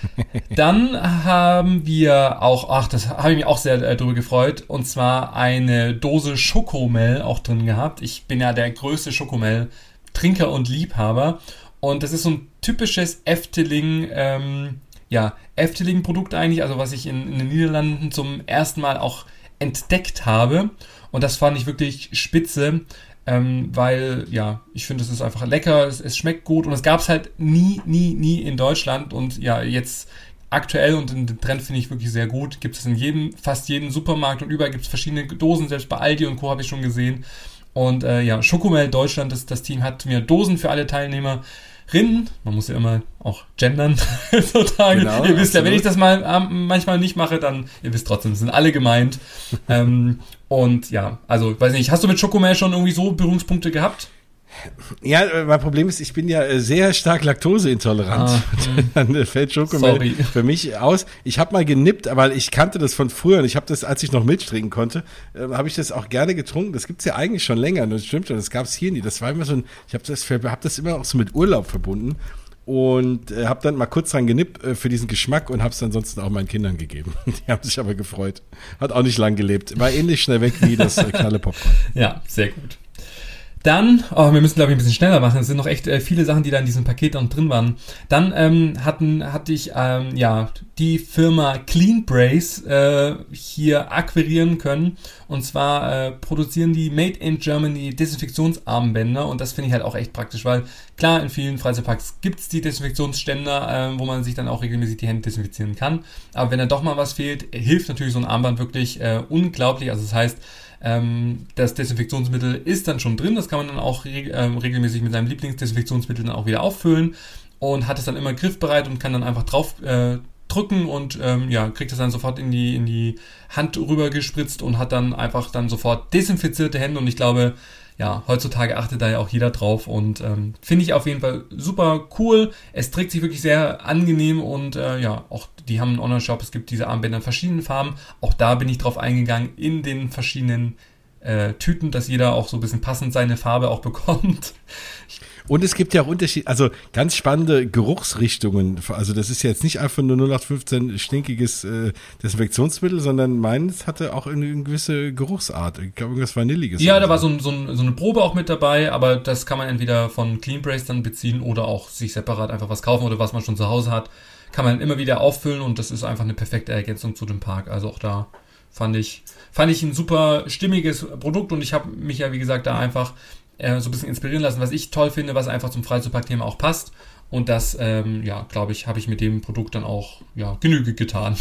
*laughs* Dann haben wir auch, ach, das habe ich mich auch sehr äh, darüber gefreut, und zwar eine Dose Schokomel auch drin gehabt. Ich bin ja der größte Schokomel-Trinker und Liebhaber. Und das ist so ein typisches Efteling, ähm, ja, Efteling-Produkt eigentlich, also was ich in, in den Niederlanden zum ersten Mal auch entdeckt habe. Und das fand ich wirklich spitze. Ähm, weil, ja, ich finde, es ist einfach lecker, es, es schmeckt gut und es gab es halt nie, nie, nie in Deutschland und ja, jetzt aktuell und den Trend finde ich wirklich sehr gut. Gibt es in jedem, fast jedem Supermarkt und überall gibt es verschiedene Dosen, selbst bei Aldi und Co. habe ich schon gesehen. Und äh, ja, Schokomel Deutschland, das, das Team hat mir Dosen für alle Teilnehmer Rinnen, man muss ja immer auch gendern, *laughs* sozusagen. Genau, ihr wisst absolut. ja, wenn ich das mal ähm, manchmal nicht mache, dann, ihr wisst trotzdem, sind alle gemeint. ähm, und ja, also, weiß nicht, hast du mit Schokomel schon irgendwie so Berührungspunkte gehabt? Ja, äh, mein Problem ist, ich bin ja äh, sehr stark laktoseintolerant. Ah, *laughs* Dann äh, fällt Schokomel *laughs* für mich aus. Ich habe mal genippt, aber ich kannte das von früher und ich habe das, als ich noch Milch trinken konnte, äh, habe ich das auch gerne getrunken. Das gibt's ja eigentlich schon länger, das stimmt schon, das gab's hier nie. Das war immer so ein, ich habe das, hab das immer auch so mit Urlaub verbunden. Und äh, habe dann mal kurz dran genippt äh, für diesen Geschmack und habe es ansonsten auch meinen Kindern gegeben. *laughs* Die haben sich aber gefreut. Hat auch nicht lang gelebt. War ähnlich schnell weg wie das äh, Knalle Popcorn. Ja, sehr gut. Dann, oh, wir müssen glaube ich ein bisschen schneller machen. Es sind noch echt äh, viele Sachen, die da in diesem Paket noch drin waren. Dann ähm, hatten, hatte ich ähm, ja die Firma Clean Brace äh, hier akquirieren können. Und zwar äh, produzieren die Made in Germany Desinfektionsarmbänder und das finde ich halt auch echt praktisch, weil klar, in vielen Freizeitparks gibt's die Desinfektionsständer, äh, wo man sich dann auch regelmäßig die Hände desinfizieren kann. Aber wenn da doch mal was fehlt, hilft natürlich so ein Armband wirklich äh, unglaublich. Also das heißt, ähm, das Desinfektionsmittel ist dann schon drin, das kann man dann auch reg ähm, regelmäßig mit seinem Lieblingsdesinfektionsmittel dann auch wieder auffüllen und hat es dann immer griffbereit und kann dann einfach drauf äh, drücken und ähm, ja, kriegt es dann sofort in die, in die Hand rüber und hat dann einfach dann sofort desinfizierte Hände und ich glaube, ja, heutzutage achtet da ja auch jeder drauf und ähm, finde ich auf jeden Fall super cool. Es trägt sich wirklich sehr angenehm und äh, ja, auch die haben einen Online-Shop, es gibt diese Armbänder in verschiedenen Farben. Auch da bin ich drauf eingegangen in den verschiedenen äh, Tüten, dass jeder auch so ein bisschen passend seine Farbe auch *laughs* bekommt. Und es gibt ja auch Unterschiede, also ganz spannende Geruchsrichtungen. Also das ist jetzt nicht einfach nur 0815 stinkiges äh, Desinfektionsmittel, sondern meins hatte auch eine, eine gewisse Geruchsart. Ich glaube, irgendwas Vanilliges. Ja, da war so, ein, so, ein, so, eine Probe auch mit dabei, aber das kann man entweder von Clean Brace dann beziehen oder auch sich separat einfach was kaufen oder was man schon zu Hause hat. Kann man immer wieder auffüllen und das ist einfach eine perfekte Ergänzung zu dem Park. Also auch da fand ich, fand ich ein super stimmiges Produkt und ich habe mich ja, wie gesagt, da einfach äh, so ein bisschen inspirieren lassen, was ich toll finde, was einfach zum Freizeitpark-Thema auch passt. Und das, ähm, ja, glaube ich, habe ich mit dem Produkt dann auch ja, Genüge getan.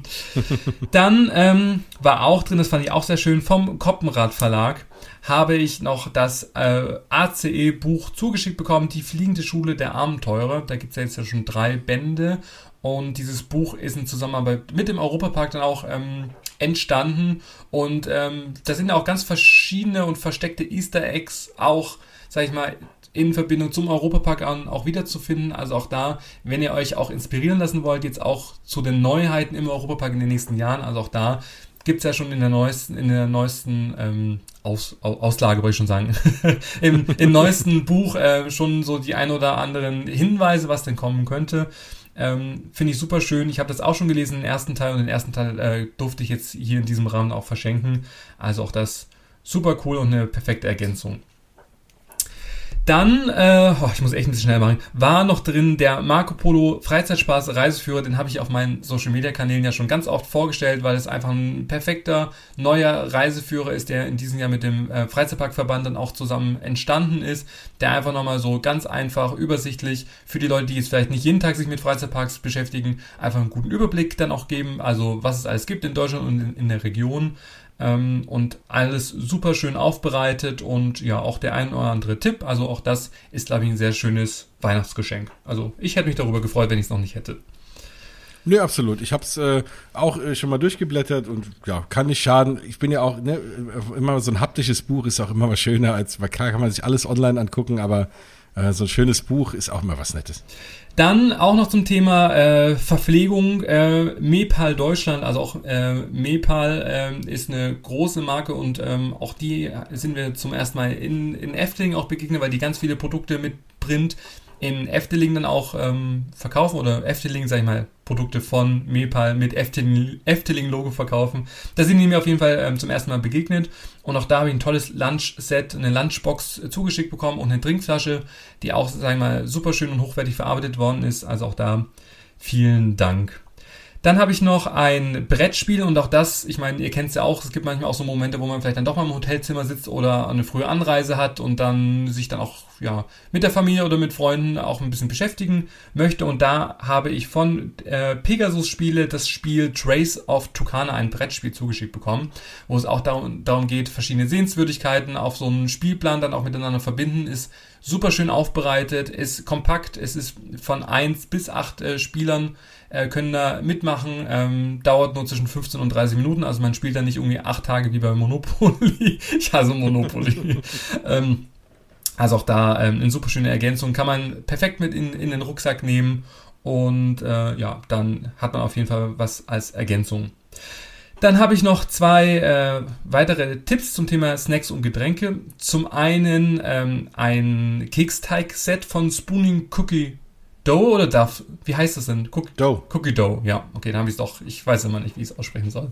*laughs* dann ähm, war auch drin, das fand ich auch sehr schön, vom Koppenrad Verlag habe ich noch das äh, ACE-Buch zugeschickt bekommen, Die fliegende Schule der Abenteurer. Da gibt es ja jetzt ja schon drei Bände. Und dieses Buch ist in Zusammenarbeit mit dem Europapark dann auch ähm, entstanden. Und ähm, da sind auch ganz verschiedene und versteckte Easter Eggs auch, sag ich mal, in Verbindung zum Europapark auch wiederzufinden. Also auch da, wenn ihr euch auch inspirieren lassen wollt, jetzt auch zu den Neuheiten im Europapark in den nächsten Jahren, also auch da gibt es ja schon in der neuesten, in der neuesten ähm, Aus, Auslage, wollte ich schon sagen, *laughs* im, im neuesten Buch äh, schon so die ein oder anderen Hinweise, was denn kommen könnte. Ähm, Finde ich super schön. Ich habe das auch schon gelesen, den ersten Teil, und den ersten Teil äh, durfte ich jetzt hier in diesem Rahmen auch verschenken. Also auch das super cool und eine perfekte Ergänzung. Dann, äh, oh, ich muss echt ein bisschen schnell machen, war noch drin der Marco Polo Freizeitspaß Reiseführer. Den habe ich auf meinen Social Media Kanälen ja schon ganz oft vorgestellt, weil es einfach ein perfekter neuer Reiseführer ist, der in diesem Jahr mit dem äh, Freizeitparkverband dann auch zusammen entstanden ist. Der einfach nochmal so ganz einfach, übersichtlich für die Leute, die jetzt vielleicht nicht jeden Tag sich mit Freizeitparks beschäftigen, einfach einen guten Überblick dann auch geben. Also was es alles gibt in Deutschland und in, in der Region. Ähm, und alles super schön aufbereitet und ja, auch der ein oder andere Tipp. Also auch das ist, glaube ich, ein sehr schönes Weihnachtsgeschenk. Also ich hätte mich darüber gefreut, wenn ich es noch nicht hätte. Nee, absolut. Ich habe es äh, auch äh, schon mal durchgeblättert und ja, kann nicht schaden. Ich bin ja auch, ne, immer so ein haptisches Buch ist auch immer was schöner als, klar kann man sich alles online angucken, aber äh, so ein schönes Buch ist auch immer was Nettes. Dann auch noch zum Thema äh, Verpflegung. Äh, Mepal Deutschland, also auch äh, Mepal äh, ist eine große Marke und ähm, auch die sind wir zum ersten Mal in, in Efteling auch begegnet, weil die ganz viele Produkte mit Print in Efteling dann auch ähm, verkaufen oder Efteling, sag ich mal, Produkte von Mepal mit Efteling-Logo verkaufen. Da sind die mir auf jeden Fall ähm, zum ersten Mal begegnet und auch da habe ich ein tolles Lunch-Set, eine Lunchbox äh, zugeschickt bekommen und eine Trinkflasche, die auch, sag ich mal, super schön und hochwertig verarbeitet worden ist. Also auch da vielen Dank. Dann habe ich noch ein Brettspiel und auch das, ich meine, ihr kennt es ja auch, es gibt manchmal auch so Momente, wo man vielleicht dann doch mal im Hotelzimmer sitzt oder eine frühe Anreise hat und dann sich dann auch ja, mit der Familie oder mit Freunden auch ein bisschen beschäftigen möchte. Und da habe ich von äh, Pegasus Spiele das Spiel Trace of Tucana, ein Brettspiel zugeschickt bekommen, wo es auch darum, darum geht, verschiedene Sehenswürdigkeiten auf so einen Spielplan dann auch miteinander verbinden, ist super schön aufbereitet, ist kompakt, es ist von 1 bis 8 äh, Spielern äh, können da mitmachen, ähm, dauert nur zwischen 15 und 30 Minuten, also man spielt da nicht irgendwie 8 Tage wie bei Monopoly. *laughs* ich hasse Monopoly. *laughs* ähm, also auch da ähm, eine super schöne Ergänzung, kann man perfekt mit in, in den Rucksack nehmen und äh, ja, dann hat man auf jeden Fall was als Ergänzung. Dann habe ich noch zwei äh, weitere Tipps zum Thema Snacks und Getränke. Zum einen ähm, ein Keksteig-Set von Spooning Cookie Dough oder Duff? Wie heißt das denn? Cook Dough. Cookie Dough, ja. Okay, dann habe ich es doch. Ich weiß immer nicht, wie ich es aussprechen soll.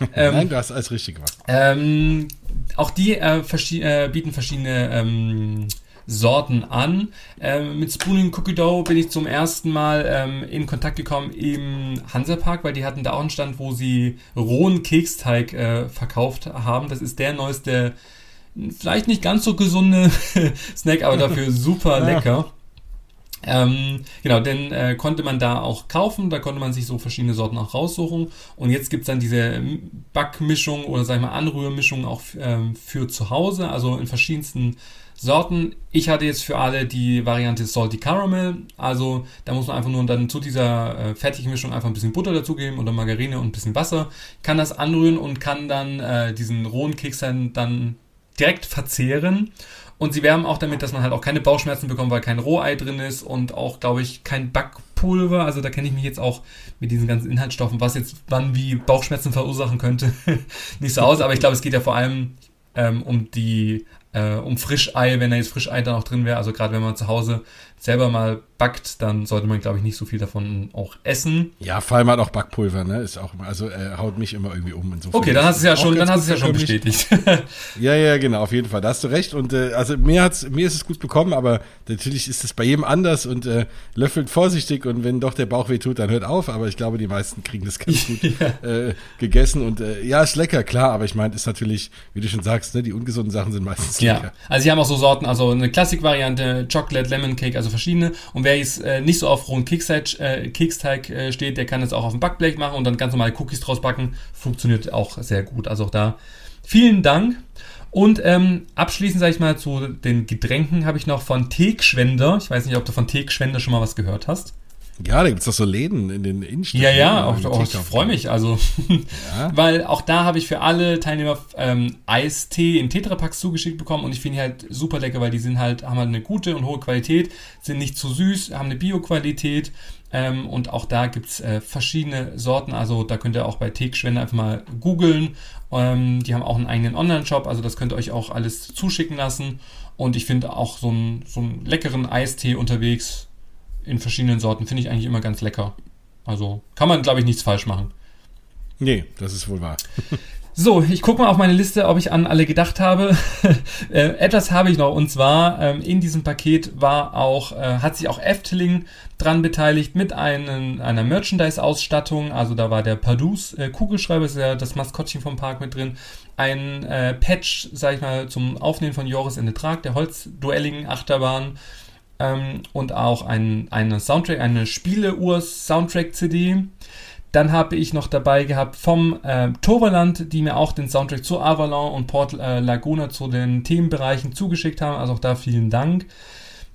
*laughs* ähm, Nein, du hast alles richtig gemacht. Ähm, auch die äh, verschi äh, bieten verschiedene ähm, Sorten an. Ähm, mit Spooning Cookie Dough bin ich zum ersten Mal ähm, in Kontakt gekommen im Hansapark, weil die hatten da auch einen Stand, wo sie rohen Keksteig äh, verkauft haben. Das ist der neueste, vielleicht nicht ganz so gesunde *laughs* Snack, aber dafür super *laughs* lecker. Ähm, genau, den äh, konnte man da auch kaufen, da konnte man sich so verschiedene Sorten auch raussuchen. Und jetzt gibt's dann diese Backmischung oder sag ich mal Anrührmischung auch ähm, für zu Hause, also in verschiedensten Sorten. Ich hatte jetzt für alle die Variante Salty Caramel. Also da muss man einfach nur dann zu dieser äh, fertigen Mischung einfach ein bisschen Butter dazugeben oder Margarine und ein bisschen Wasser. Kann das anrühren und kann dann äh, diesen rohen Keks dann direkt verzehren. Und sie werben auch damit, dass man halt auch keine Bauchschmerzen bekommt, weil kein Rohei drin ist und auch, glaube ich, kein Backpulver. Also da kenne ich mich jetzt auch mit diesen ganzen Inhaltsstoffen, was jetzt wann wie Bauchschmerzen verursachen könnte, *laughs* nicht so aus. Aber ich glaube, es geht ja vor allem ähm, um die äh, um Frischei, wenn da jetzt Frischei dann auch drin wäre. Also gerade wenn man zu Hause selber mal backt, dann sollte man, glaube ich, nicht so viel davon auch essen. Ja, vor allem halt auch Backpulver, ne? Ist auch, also äh, haut mich immer irgendwie um. Insofern okay, dann hast du es ja schon, dann hast es ja schon bestätigt. *laughs* ja, ja, genau, auf jeden Fall. Da hast du recht. Und äh, also mir hat's, mir ist es gut bekommen, aber natürlich ist es bei jedem anders und äh, löffelt vorsichtig und wenn doch der Bauch weh tut, dann hört auf. Aber ich glaube, die meisten kriegen das ganz gut *laughs* ja. äh, gegessen. Und äh, ja, ist lecker, klar, aber ich meine, ist natürlich, wie du schon sagst, ne, die ungesunden Sachen sind meistens ja. lecker. Also sie haben auch so Sorten, also eine Klassik-Variante, Chocolate, Lemon Cake, also verschiedene. Und wer jetzt äh, nicht so auf rohen Keksteig, äh, Keksteig äh, steht, der kann es auch auf dem Backblech machen und dann ganz normal Cookies draus backen. Funktioniert auch sehr gut. Also auch da vielen Dank. Und ähm, abschließend sage ich mal zu den Getränken habe ich noch von Teekschwender. Ich weiß nicht, ob du von Teekschwender schon mal was gehört hast. Ja, da gibt's doch so Läden in den Innenstädten. Ja, ja, auch, auch, ich freue mich. Also, ja. *laughs* weil auch da habe ich für alle Teilnehmer ähm, Eistee in Tetrapacks zugeschickt bekommen und ich finde die halt super lecker, weil die sind halt, haben halt eine gute und hohe Qualität, sind nicht zu süß, haben eine Bio-Qualität ähm, und auch da gibt's äh, verschiedene Sorten. Also da könnt ihr auch bei Teekschwende einfach mal googeln. Ähm, die haben auch einen eigenen Online-Shop, also das könnt ihr euch auch alles zuschicken lassen. Und ich finde auch so einen, so einen leckeren Eistee unterwegs in verschiedenen Sorten finde ich eigentlich immer ganz lecker. Also kann man, glaube ich, nichts falsch machen. Nee, das ist wohl wahr. *laughs* So, ich gucke mal auf meine Liste, ob ich an alle gedacht habe. *laughs* äh, etwas habe ich noch und zwar ähm, in diesem Paket war auch äh, hat sich auch Efteling dran beteiligt mit einen, einer Merchandise-Ausstattung. Also da war der Padus äh, Kugelschreiber, ist ja das Maskottchen vom Park mit drin. Ein äh, Patch, sag ich mal, zum Aufnehmen von Joris in den Trag, der Holzduelligen Achterbahn ähm, und auch ein, eine Soundtrack, eine Spieleuhr-Soundtrack-CD. Dann habe ich noch dabei gehabt vom äh, Toverland, die mir auch den Soundtrack zu Avalon und Port äh, Laguna zu den Themenbereichen zugeschickt haben. Also auch da vielen Dank.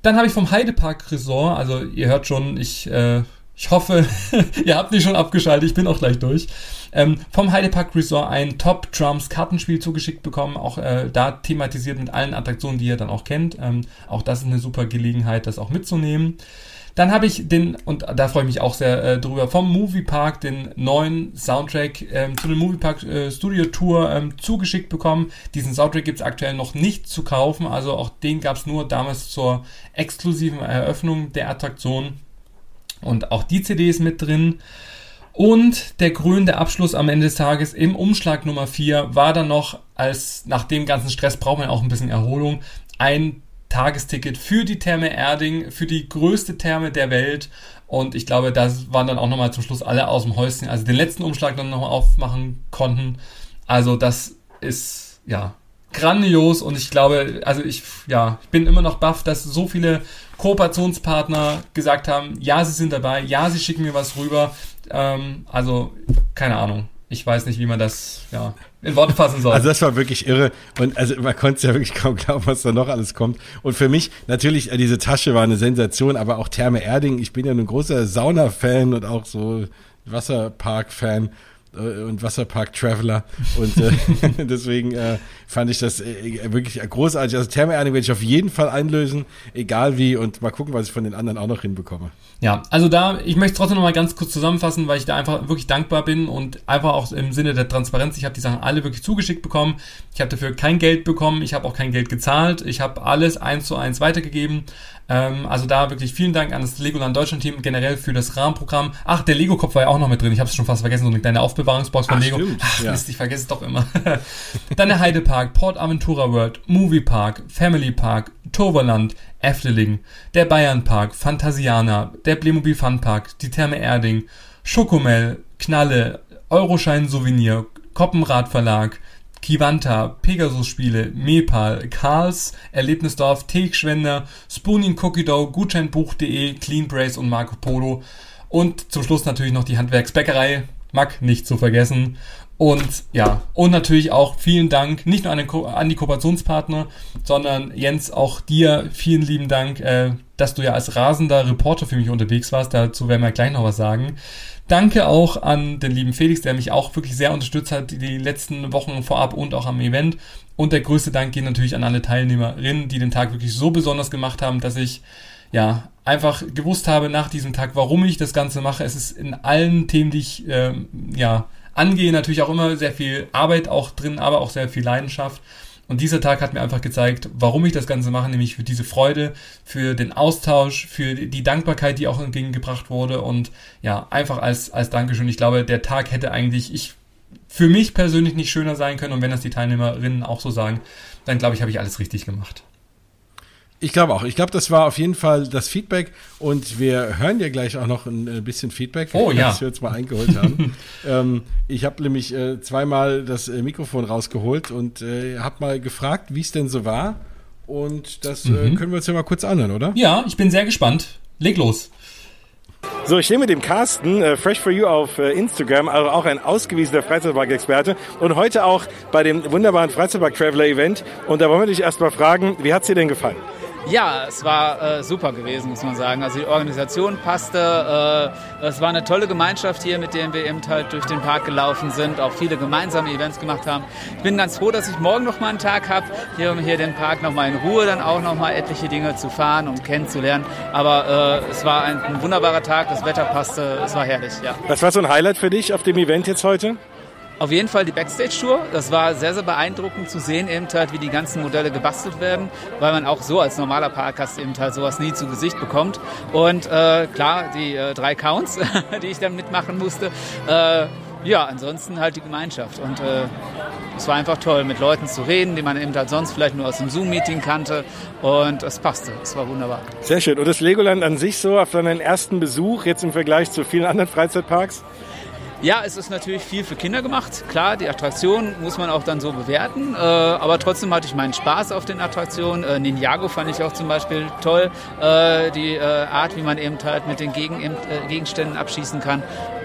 Dann habe ich vom Heidepark Resort, also ihr hört schon, ich, äh, ich hoffe, *laughs* ihr habt nicht schon abgeschaltet, ich bin auch gleich durch ähm, vom Heidepark Resort ein Top Drums Kartenspiel zugeschickt bekommen, auch äh, da thematisiert mit allen Attraktionen, die ihr dann auch kennt. Ähm, auch das ist eine super Gelegenheit, das auch mitzunehmen. Dann habe ich den, und da freue ich mich auch sehr äh, drüber, vom Moviepark den neuen Soundtrack ähm, zu der Moviepark äh, Studio Tour ähm, zugeschickt bekommen. Diesen Soundtrack gibt es aktuell noch nicht zu kaufen, also auch den gab es nur damals zur exklusiven Eröffnung der Attraktion. Und auch die CD ist mit drin. Und der krönende Abschluss am Ende des Tages im Umschlag Nummer 4 war dann noch, als nach dem ganzen Stress braucht man auch ein bisschen Erholung, ein Tagesticket für die Therme Erding, für die größte Therme der Welt. Und ich glaube, da waren dann auch nochmal zum Schluss alle aus dem Häuschen, also den letzten Umschlag dann noch aufmachen konnten. Also das ist, ja, grandios und ich glaube, also ich, ja, ich bin immer noch baff, dass so viele Kooperationspartner gesagt haben, ja, sie sind dabei, ja, sie schicken mir was rüber. Ähm, also, keine Ahnung. Ich weiß nicht, wie man das ja, in Worte fassen soll. Also das war wirklich irre. Und also man konnte es ja wirklich kaum glauben, was da noch alles kommt. Und für mich, natürlich, äh, diese Tasche war eine Sensation, aber auch Therme Erding, ich bin ja ein großer Sauna-Fan und auch so Wasserpark-Fan. Äh, und Wasserpark Traveler und äh, *laughs* deswegen äh, fand ich das äh, wirklich großartig. Also Therme Erding werde ich auf jeden Fall einlösen, egal wie und mal gucken, was ich von den anderen auch noch hinbekomme. Ja, also da, ich möchte trotzdem noch mal ganz kurz zusammenfassen, weil ich da einfach wirklich dankbar bin und einfach auch im Sinne der Transparenz, ich habe die Sachen alle wirklich zugeschickt bekommen. Ich habe dafür kein Geld bekommen, ich habe auch kein Geld gezahlt, ich habe alles eins zu eins weitergegeben. Ähm, also da wirklich vielen Dank an das Legoland Deutschland Team generell für das Rahmenprogramm. Ach, der Lego-Kopf war ja auch noch mit drin. Ich habe es schon fast vergessen, so eine kleine Aufbewahrungsbox von Ach, Lego. Stimmt, Ach, ja. Mist, ich vergesse es doch immer. *laughs* Dann der Heidepark, Port Aventura World, Movie Park, Family Park, Toverland, Efteling, der Bayern Park, Phantasiana, der Playmobil Fun Park, die Therme Erding, Schokomel, Knalle, Euroschein Souvenir, Koppenrad Verlag, Kivanta, Pegasus-Spiele, Mepal, Karls, Erlebnisdorf, Teekschwender, Spooning Cookie Dough, Gutscheinbuch.de, Clean Brace und Marco Polo. Und zum Schluss natürlich noch die Handwerksbäckerei, Mack nicht zu vergessen. Und ja, und natürlich auch vielen Dank, nicht nur an, den an die Kooperationspartner, sondern Jens, auch dir vielen lieben Dank, äh, dass du ja als rasender Reporter für mich unterwegs warst. Dazu werden wir gleich noch was sagen. Danke auch an den lieben Felix, der mich auch wirklich sehr unterstützt hat, die letzten Wochen vorab und auch am Event. Und der größte Dank geht natürlich an alle Teilnehmerinnen, die den Tag wirklich so besonders gemacht haben, dass ich ja einfach gewusst habe nach diesem Tag, warum ich das Ganze mache. Es ist in allen Themen, die ich äh, ja angehe, natürlich auch immer sehr viel Arbeit auch drin, aber auch sehr viel Leidenschaft. Und dieser Tag hat mir einfach gezeigt, warum ich das Ganze mache, nämlich für diese Freude, für den Austausch, für die Dankbarkeit, die auch entgegengebracht wurde und ja, einfach als, als Dankeschön. Ich glaube, der Tag hätte eigentlich, ich, für mich persönlich nicht schöner sein können und wenn das die Teilnehmerinnen auch so sagen, dann glaube ich, habe ich alles richtig gemacht. Ich glaube auch. Ich glaube, das war auf jeden Fall das Feedback und wir hören ja gleich auch noch ein, ein bisschen Feedback, oh, *laughs* ja. das wir jetzt mal eingeholt haben. *laughs* ähm, ich habe nämlich äh, zweimal das äh, Mikrofon rausgeholt und äh, habe mal gefragt, wie es denn so war. Und das äh, mhm. können wir uns ja mal kurz anhören, oder? Ja, ich bin sehr gespannt. Leg los. So, ich stehe mit dem Carsten, äh, Fresh for You auf äh, Instagram, also auch ein ausgewiesener Freizeitpark-Experte und heute auch bei dem wunderbaren Freizeitpark-Traveler-Event. Und da wollen wir dich erstmal fragen, wie hat es dir denn gefallen? Ja, es war äh, super gewesen, muss man sagen. Also die Organisation passte. Äh, es war eine tolle Gemeinschaft hier, mit der wir eben halt durch den Park gelaufen sind, auch viele gemeinsame Events gemacht haben. Ich bin ganz froh, dass ich morgen noch mal einen Tag habe, hier um hier den Park noch mal in Ruhe dann auch noch mal etliche Dinge zu fahren und kennenzulernen. Aber äh, es war ein, ein, wunderbarer Tag, das Wetter passte, es war herrlich. Ja. Was war so ein Highlight für dich auf dem Event jetzt heute? Auf jeden Fall die Backstage-Tour. Das war sehr, sehr beeindruckend zu sehen, eben halt, wie die ganzen Modelle gebastelt werden, weil man auch so als normaler Parkgast eben halt sowas nie zu Gesicht bekommt. Und äh, klar, die äh, drei Counts, *laughs* die ich dann mitmachen musste. Äh, ja, ansonsten halt die Gemeinschaft. Und äh, es war einfach toll, mit Leuten zu reden, die man eben halt sonst vielleicht nur aus dem Zoom-Meeting kannte. Und es passte. Es war wunderbar. Sehr schön. Und das Legoland an sich so auf deinen ersten Besuch jetzt im Vergleich zu vielen anderen Freizeitparks? Ja, es ist natürlich viel für Kinder gemacht. Klar, die Attraktion muss man auch dann so bewerten. Äh, aber trotzdem hatte ich meinen Spaß auf den Attraktionen. Äh, Ninjago fand ich auch zum Beispiel toll. Äh, die äh, Art, wie man eben halt mit den Gegen äh, Gegenständen abschießen kann.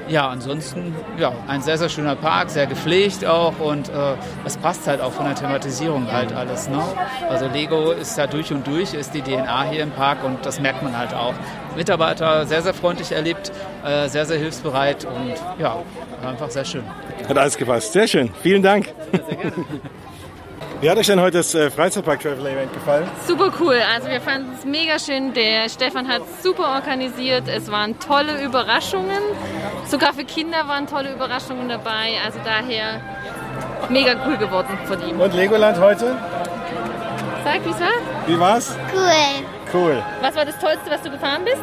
Ja, ansonsten ja, ein sehr, sehr schöner Park, sehr gepflegt auch und äh, es passt halt auch von der Thematisierung halt alles. Ne? Also Lego ist ja durch und durch, ist die DNA hier im Park und das merkt man halt auch. Mitarbeiter sehr, sehr freundlich erlebt, äh, sehr, sehr hilfsbereit und ja, einfach sehr schön. Hat alles gepasst. Sehr schön. Vielen Dank. Ja, sehr gerne. *laughs* Wie hat euch denn heute das äh, Freizeitpark Traveler Event gefallen? Super cool. Also wir fanden es mega schön. Der Stefan hat super organisiert. Es waren tolle Überraschungen. Sogar für Kinder waren tolle Überraschungen dabei. Also daher mega cool geworden von ihm. Und Legoland heute? Sag, wie es war? Wie war's? Cool. Cool. Was war das Tollste, was du gefahren bist?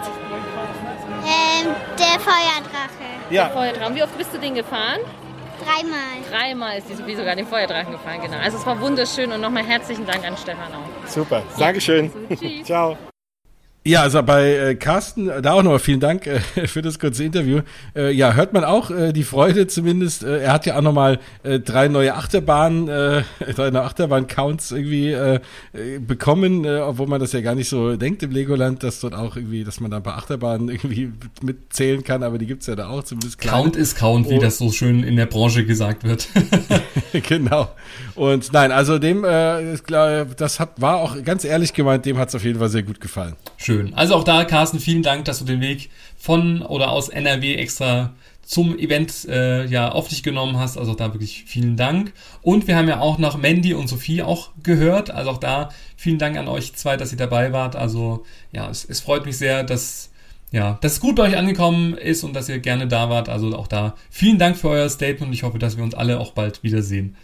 Ähm, der Feuerdrache. Ja. Der Feuerdrache. Wie oft bist du den gefahren? Dreimal. Dreimal ist die Sophie sogar den Feuerdrachen gefahren, genau. Also es war wunderschön und nochmal herzlichen Dank an Stefan auch. Super, Dankeschön. Also, Ciao. Ja, also bei äh, Carsten, da auch nochmal vielen Dank äh, *laughs* für das kurze Interview. Äh, ja, hört man auch äh, die Freude zumindest. Äh, er hat ja auch nochmal äh, drei neue Achterbahnen, äh, *laughs* drei neue Achterbahn-Counts irgendwie äh, bekommen, äh, obwohl man das ja gar nicht so denkt im Legoland, dass dort auch irgendwie, dass man da ein paar Achterbahnen *laughs* irgendwie mitzählen kann, aber die gibt's ja da auch zumindest klar. Count ist Count, wie oh. das so schön in der Branche gesagt wird. genau. Und nein, also dem, äh, das hat, war auch ganz ehrlich gemeint, dem hat's auf jeden Fall sehr gut gefallen. Schön schön. Also auch da, Carsten, vielen Dank, dass du den Weg von oder aus NRW extra zum Event äh, ja auf dich genommen hast. Also auch da wirklich vielen Dank. Und wir haben ja auch noch Mandy und Sophie auch gehört. Also auch da vielen Dank an euch zwei, dass ihr dabei wart. Also ja, es, es freut mich sehr, dass ja, dass es gut bei euch angekommen ist und dass ihr gerne da wart. Also auch da vielen Dank für euer Statement ich hoffe, dass wir uns alle auch bald wiedersehen.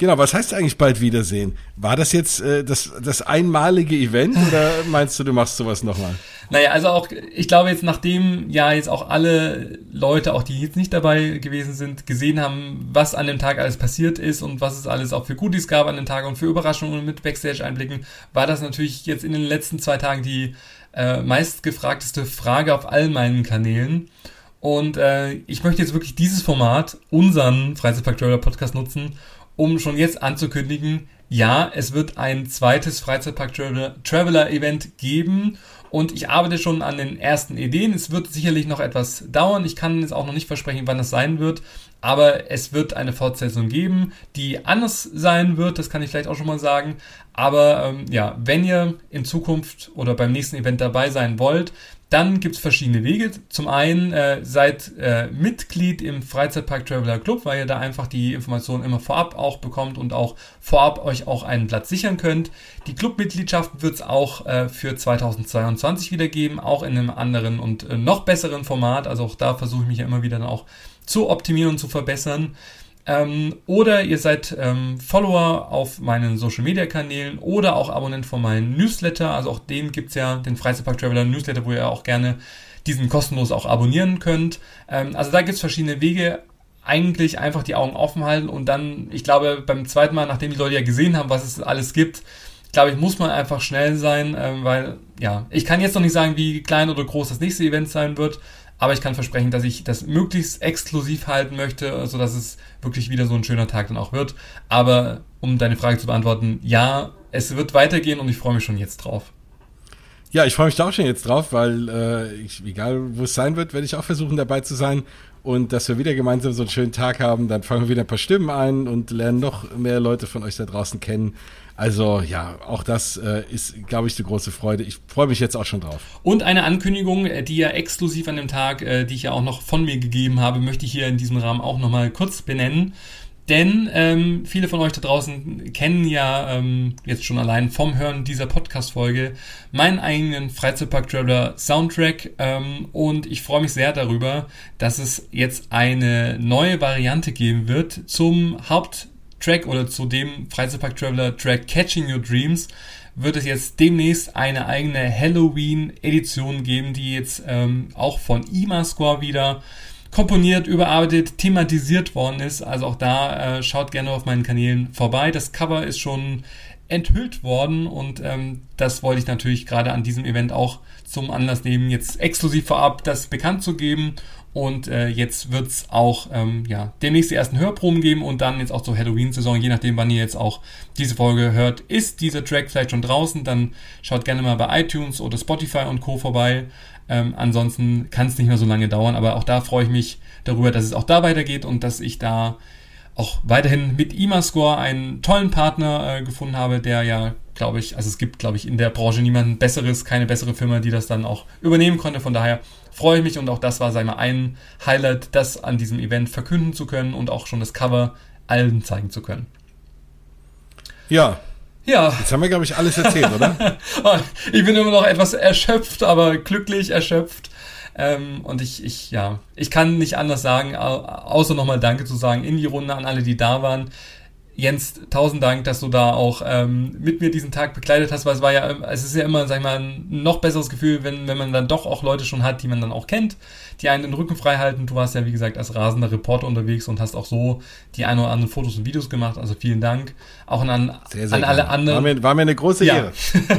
Genau, was heißt eigentlich bald wiedersehen? War das jetzt äh, das, das einmalige Event *laughs* oder meinst du, du machst sowas nochmal? Naja, also auch, ich glaube jetzt, nachdem ja jetzt auch alle Leute, auch die jetzt nicht dabei gewesen sind, gesehen haben, was an dem Tag alles passiert ist und was es alles auch für Goodies gab an dem Tag und für Überraschungen mit Backstage-Einblicken, war das natürlich jetzt in den letzten zwei Tagen die äh, meistgefragteste Frage auf all meinen Kanälen. Und äh, ich möchte jetzt wirklich dieses Format, unseren Freizeitpark Traveler Podcast nutzen, um schon jetzt anzukündigen, ja, es wird ein zweites Freizeitpark Traveler Event geben und ich arbeite schon an den ersten Ideen. Es wird sicherlich noch etwas dauern. Ich kann jetzt auch noch nicht versprechen, wann das sein wird. Aber es wird eine Fortsetzung geben, die anders sein wird. Das kann ich vielleicht auch schon mal sagen. Aber ähm, ja, wenn ihr in Zukunft oder beim nächsten Event dabei sein wollt, dann gibt es verschiedene Wege. Zum einen äh, seid äh, Mitglied im Freizeitpark Traveler Club, weil ihr da einfach die Informationen immer vorab auch bekommt und auch vorab euch auch einen Platz sichern könnt. Die Clubmitgliedschaft wird es auch äh, für 2022 wieder geben, auch in einem anderen und äh, noch besseren Format. Also auch da versuche ich mich ja immer wieder dann auch zu optimieren und zu verbessern. Ähm, oder ihr seid ähm, Follower auf meinen Social Media Kanälen oder auch Abonnent von meinem Newsletter. Also auch gibt es ja, den Freizeitpark Traveler Newsletter, wo ihr auch gerne diesen kostenlos auch abonnieren könnt. Ähm, also da gibt es verschiedene Wege. Eigentlich einfach die Augen offen halten und dann, ich glaube, beim zweiten Mal, nachdem die Leute ja gesehen haben, was es alles gibt, glaube ich, muss man einfach schnell sein, ähm, weil, ja, ich kann jetzt noch nicht sagen, wie klein oder groß das nächste Event sein wird, aber ich kann versprechen, dass ich das möglichst exklusiv halten möchte, sodass es wirklich wieder so ein schöner Tag dann auch wird. Aber um deine Frage zu beantworten, ja, es wird weitergehen und ich freue mich schon jetzt drauf. Ja, ich freue mich da auch schon jetzt drauf, weil äh, ich, egal wo es sein wird, werde ich auch versuchen dabei zu sein und dass wir wieder gemeinsam so einen schönen Tag haben. Dann fangen wir wieder ein paar Stimmen ein und lernen noch mehr Leute von euch da draußen kennen. Also ja, auch das äh, ist, glaube ich, die große Freude. Ich freue mich jetzt auch schon drauf. Und eine Ankündigung, äh, die ja exklusiv an dem Tag, äh, die ich ja auch noch von mir gegeben habe, möchte ich hier in diesem Rahmen auch nochmal kurz benennen. Denn ähm, viele von euch da draußen kennen ja ähm, jetzt schon allein vom Hören dieser Podcast-Folge meinen eigenen Freizeitpark-Traveler Soundtrack. Ähm, und ich freue mich sehr darüber, dass es jetzt eine neue Variante geben wird zum Haupt Track oder zu dem Freizeitpark Traveler Track Catching Your Dreams wird es jetzt demnächst eine eigene Halloween-Edition geben, die jetzt ähm, auch von IMA-Score wieder komponiert, überarbeitet, thematisiert worden ist. Also auch da äh, schaut gerne auf meinen Kanälen vorbei. Das Cover ist schon enthüllt worden und ähm, das wollte ich natürlich gerade an diesem Event auch zum Anlass nehmen, jetzt exklusiv vorab das bekannt zu geben und äh, jetzt wird's auch ähm, ja, demnächst die ersten Hörproben geben und dann jetzt auch zur Halloween-Saison, je nachdem, wann ihr jetzt auch diese Folge hört, ist dieser Track vielleicht schon draußen. Dann schaut gerne mal bei iTunes oder Spotify und Co. vorbei. Ähm, ansonsten kann es nicht mehr so lange dauern, aber auch da freue ich mich darüber, dass es auch da weitergeht und dass ich da auch weiterhin mit IMA-Score einen tollen Partner äh, gefunden habe, der ja, glaube ich, also es gibt, glaube ich, in der Branche niemanden besseres, keine bessere Firma, die das dann auch übernehmen konnte. Von daher freue ich mich und auch das war, sei mal, ein Highlight, das an diesem Event verkünden zu können und auch schon das Cover allen zeigen zu können. Ja. Ja. Jetzt haben wir, glaube ich, alles erzählt, oder? *laughs* ich bin immer noch etwas erschöpft, aber glücklich erschöpft. Ähm, und ich, ich, ja, ich kann nicht anders sagen, außer nochmal Danke zu sagen in die Runde an alle, die da waren. Jens, tausend Dank, dass du da auch ähm, mit mir diesen Tag begleitet hast, weil es war ja, es ist ja immer, sag ich mal, ein noch besseres Gefühl, wenn, wenn man dann doch auch Leute schon hat, die man dann auch kennt, die einen den Rücken frei halten. Du warst ja, wie gesagt, als rasender Reporter unterwegs und hast auch so die ein oder anderen Fotos und Videos gemacht. Also vielen Dank. Auch an, sehr, sehr an alle anderen. War mir, war mir eine große ja. Ehre.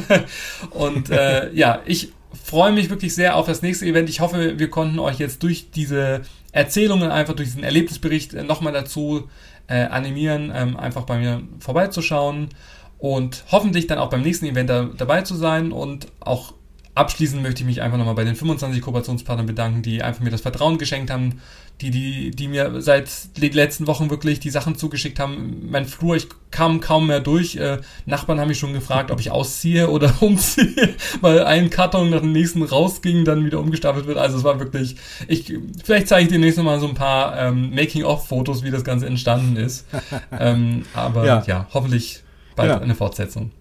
*laughs* und äh, ja, ich freue mich wirklich sehr auf das nächste Event. Ich hoffe, wir konnten euch jetzt durch diese Erzählungen, einfach durch diesen Erlebnisbericht äh, nochmal dazu äh, animieren, ähm, einfach bei mir vorbeizuschauen und hoffentlich dann auch beim nächsten Event da, dabei zu sein und auch abschließend möchte ich mich einfach nochmal bei den 25 Kooperationspartnern bedanken, die einfach mir das Vertrauen geschenkt haben, die, die, die mir seit den letzten Wochen wirklich die Sachen zugeschickt haben. Mein Flur, ich kam kaum mehr durch. Äh, Nachbarn haben mich schon gefragt, ob ich ausziehe oder *laughs* umziehe, weil ein Karton nach dem nächsten rausging, dann wieder umgestapelt wird. Also es war wirklich, ich, vielleicht zeige ich demnächst nochmal so ein paar ähm, Making-of-Fotos, wie das Ganze entstanden ist. *laughs* ähm, aber ja. ja, hoffentlich bald ja. eine Fortsetzung.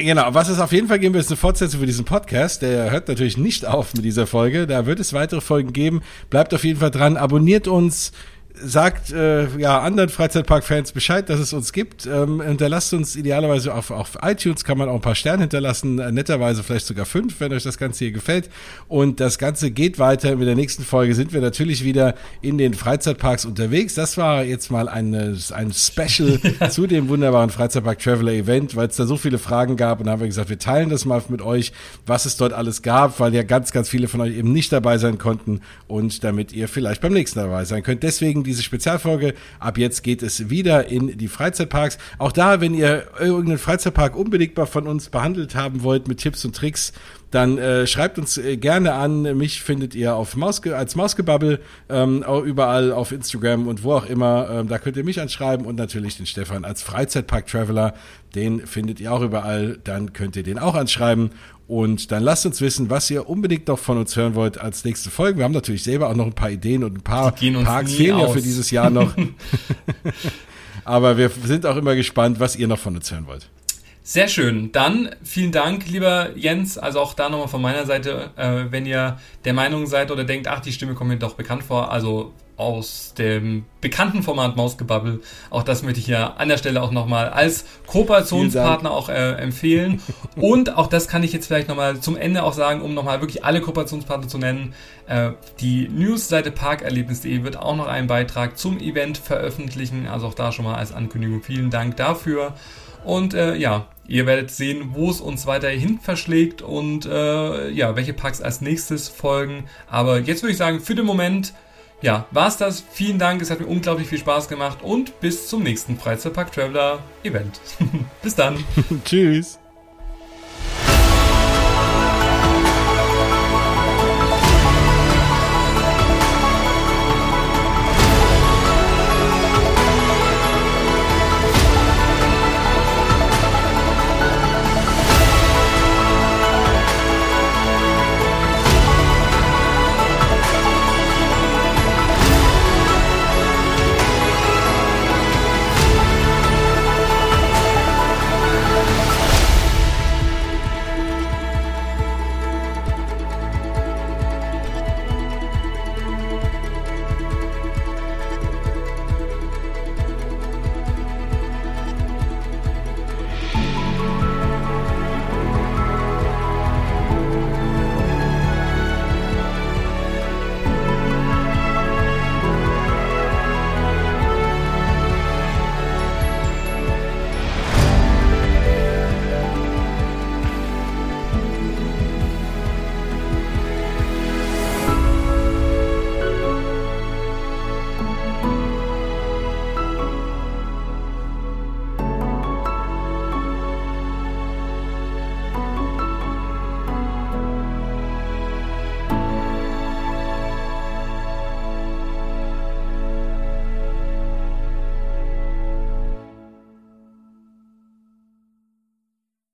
Genau, was es auf jeden Fall geben wird, ist eine Fortsetzung für diesen Podcast. Der hört natürlich nicht auf mit dieser Folge. Da wird es weitere Folgen geben. Bleibt auf jeden Fall dran. Abonniert uns sagt äh, ja anderen Freizeitpark-Fans Bescheid, dass es uns gibt. Ähm, hinterlasst uns idealerweise auf, auf iTunes, kann man auch ein paar Sterne hinterlassen, äh, netterweise vielleicht sogar fünf, wenn euch das Ganze hier gefällt. Und das Ganze geht weiter. Mit der nächsten Folge sind wir natürlich wieder in den Freizeitparks unterwegs. Das war jetzt mal eine, ein Special *laughs* zu dem wunderbaren Freizeitpark Traveler Event, weil es da so viele Fragen gab. Und da haben wir gesagt, wir teilen das mal mit euch, was es dort alles gab, weil ja ganz, ganz viele von euch eben nicht dabei sein konnten und damit ihr vielleicht beim nächsten dabei sein könnt. Deswegen diese Spezialfolge. Ab jetzt geht es wieder in die Freizeitparks. Auch da, wenn ihr irgendeinen Freizeitpark unbedingt mal von uns behandelt haben wollt mit Tipps und Tricks, dann äh, schreibt uns äh, gerne an. Mich findet ihr auf Mausge als Mausgebabbel, ähm, auch überall auf Instagram und wo auch immer. Ähm, da könnt ihr mich anschreiben und natürlich den Stefan als Freizeitpark-Traveler. Den findet ihr auch überall. Dann könnt ihr den auch anschreiben. Und dann lasst uns wissen, was ihr unbedingt noch von uns hören wollt als nächste Folge. Wir haben natürlich selber auch noch ein paar Ideen und ein paar Parks fehlen ja für dieses Jahr noch. *laughs* Aber wir sind auch immer gespannt, was ihr noch von uns hören wollt. Sehr schön. Dann vielen Dank, lieber Jens. Also auch da nochmal von meiner Seite, äh, wenn ihr der Meinung seid oder denkt, ach, die Stimme kommt mir doch bekannt vor. Also aus dem bekannten Format Mausgebabbel. Auch das möchte ich ja an der Stelle auch nochmal als Kooperationspartner auch äh, empfehlen. *laughs* Und auch das kann ich jetzt vielleicht nochmal zum Ende auch sagen, um nochmal wirklich alle Kooperationspartner zu nennen. Äh, die Newsseite parkerlebnis.de wird auch noch einen Beitrag zum Event veröffentlichen. Also auch da schon mal als Ankündigung vielen Dank dafür. Und äh, ja, ihr werdet sehen, wo es uns weiterhin verschlägt und äh, ja, welche Parks als nächstes folgen. Aber jetzt würde ich sagen, für den Moment ja, war's das. Vielen Dank, es hat mir unglaublich viel Spaß gemacht und bis zum nächsten Freizeitpark Traveler Event. *laughs* bis dann. *laughs* Tschüss.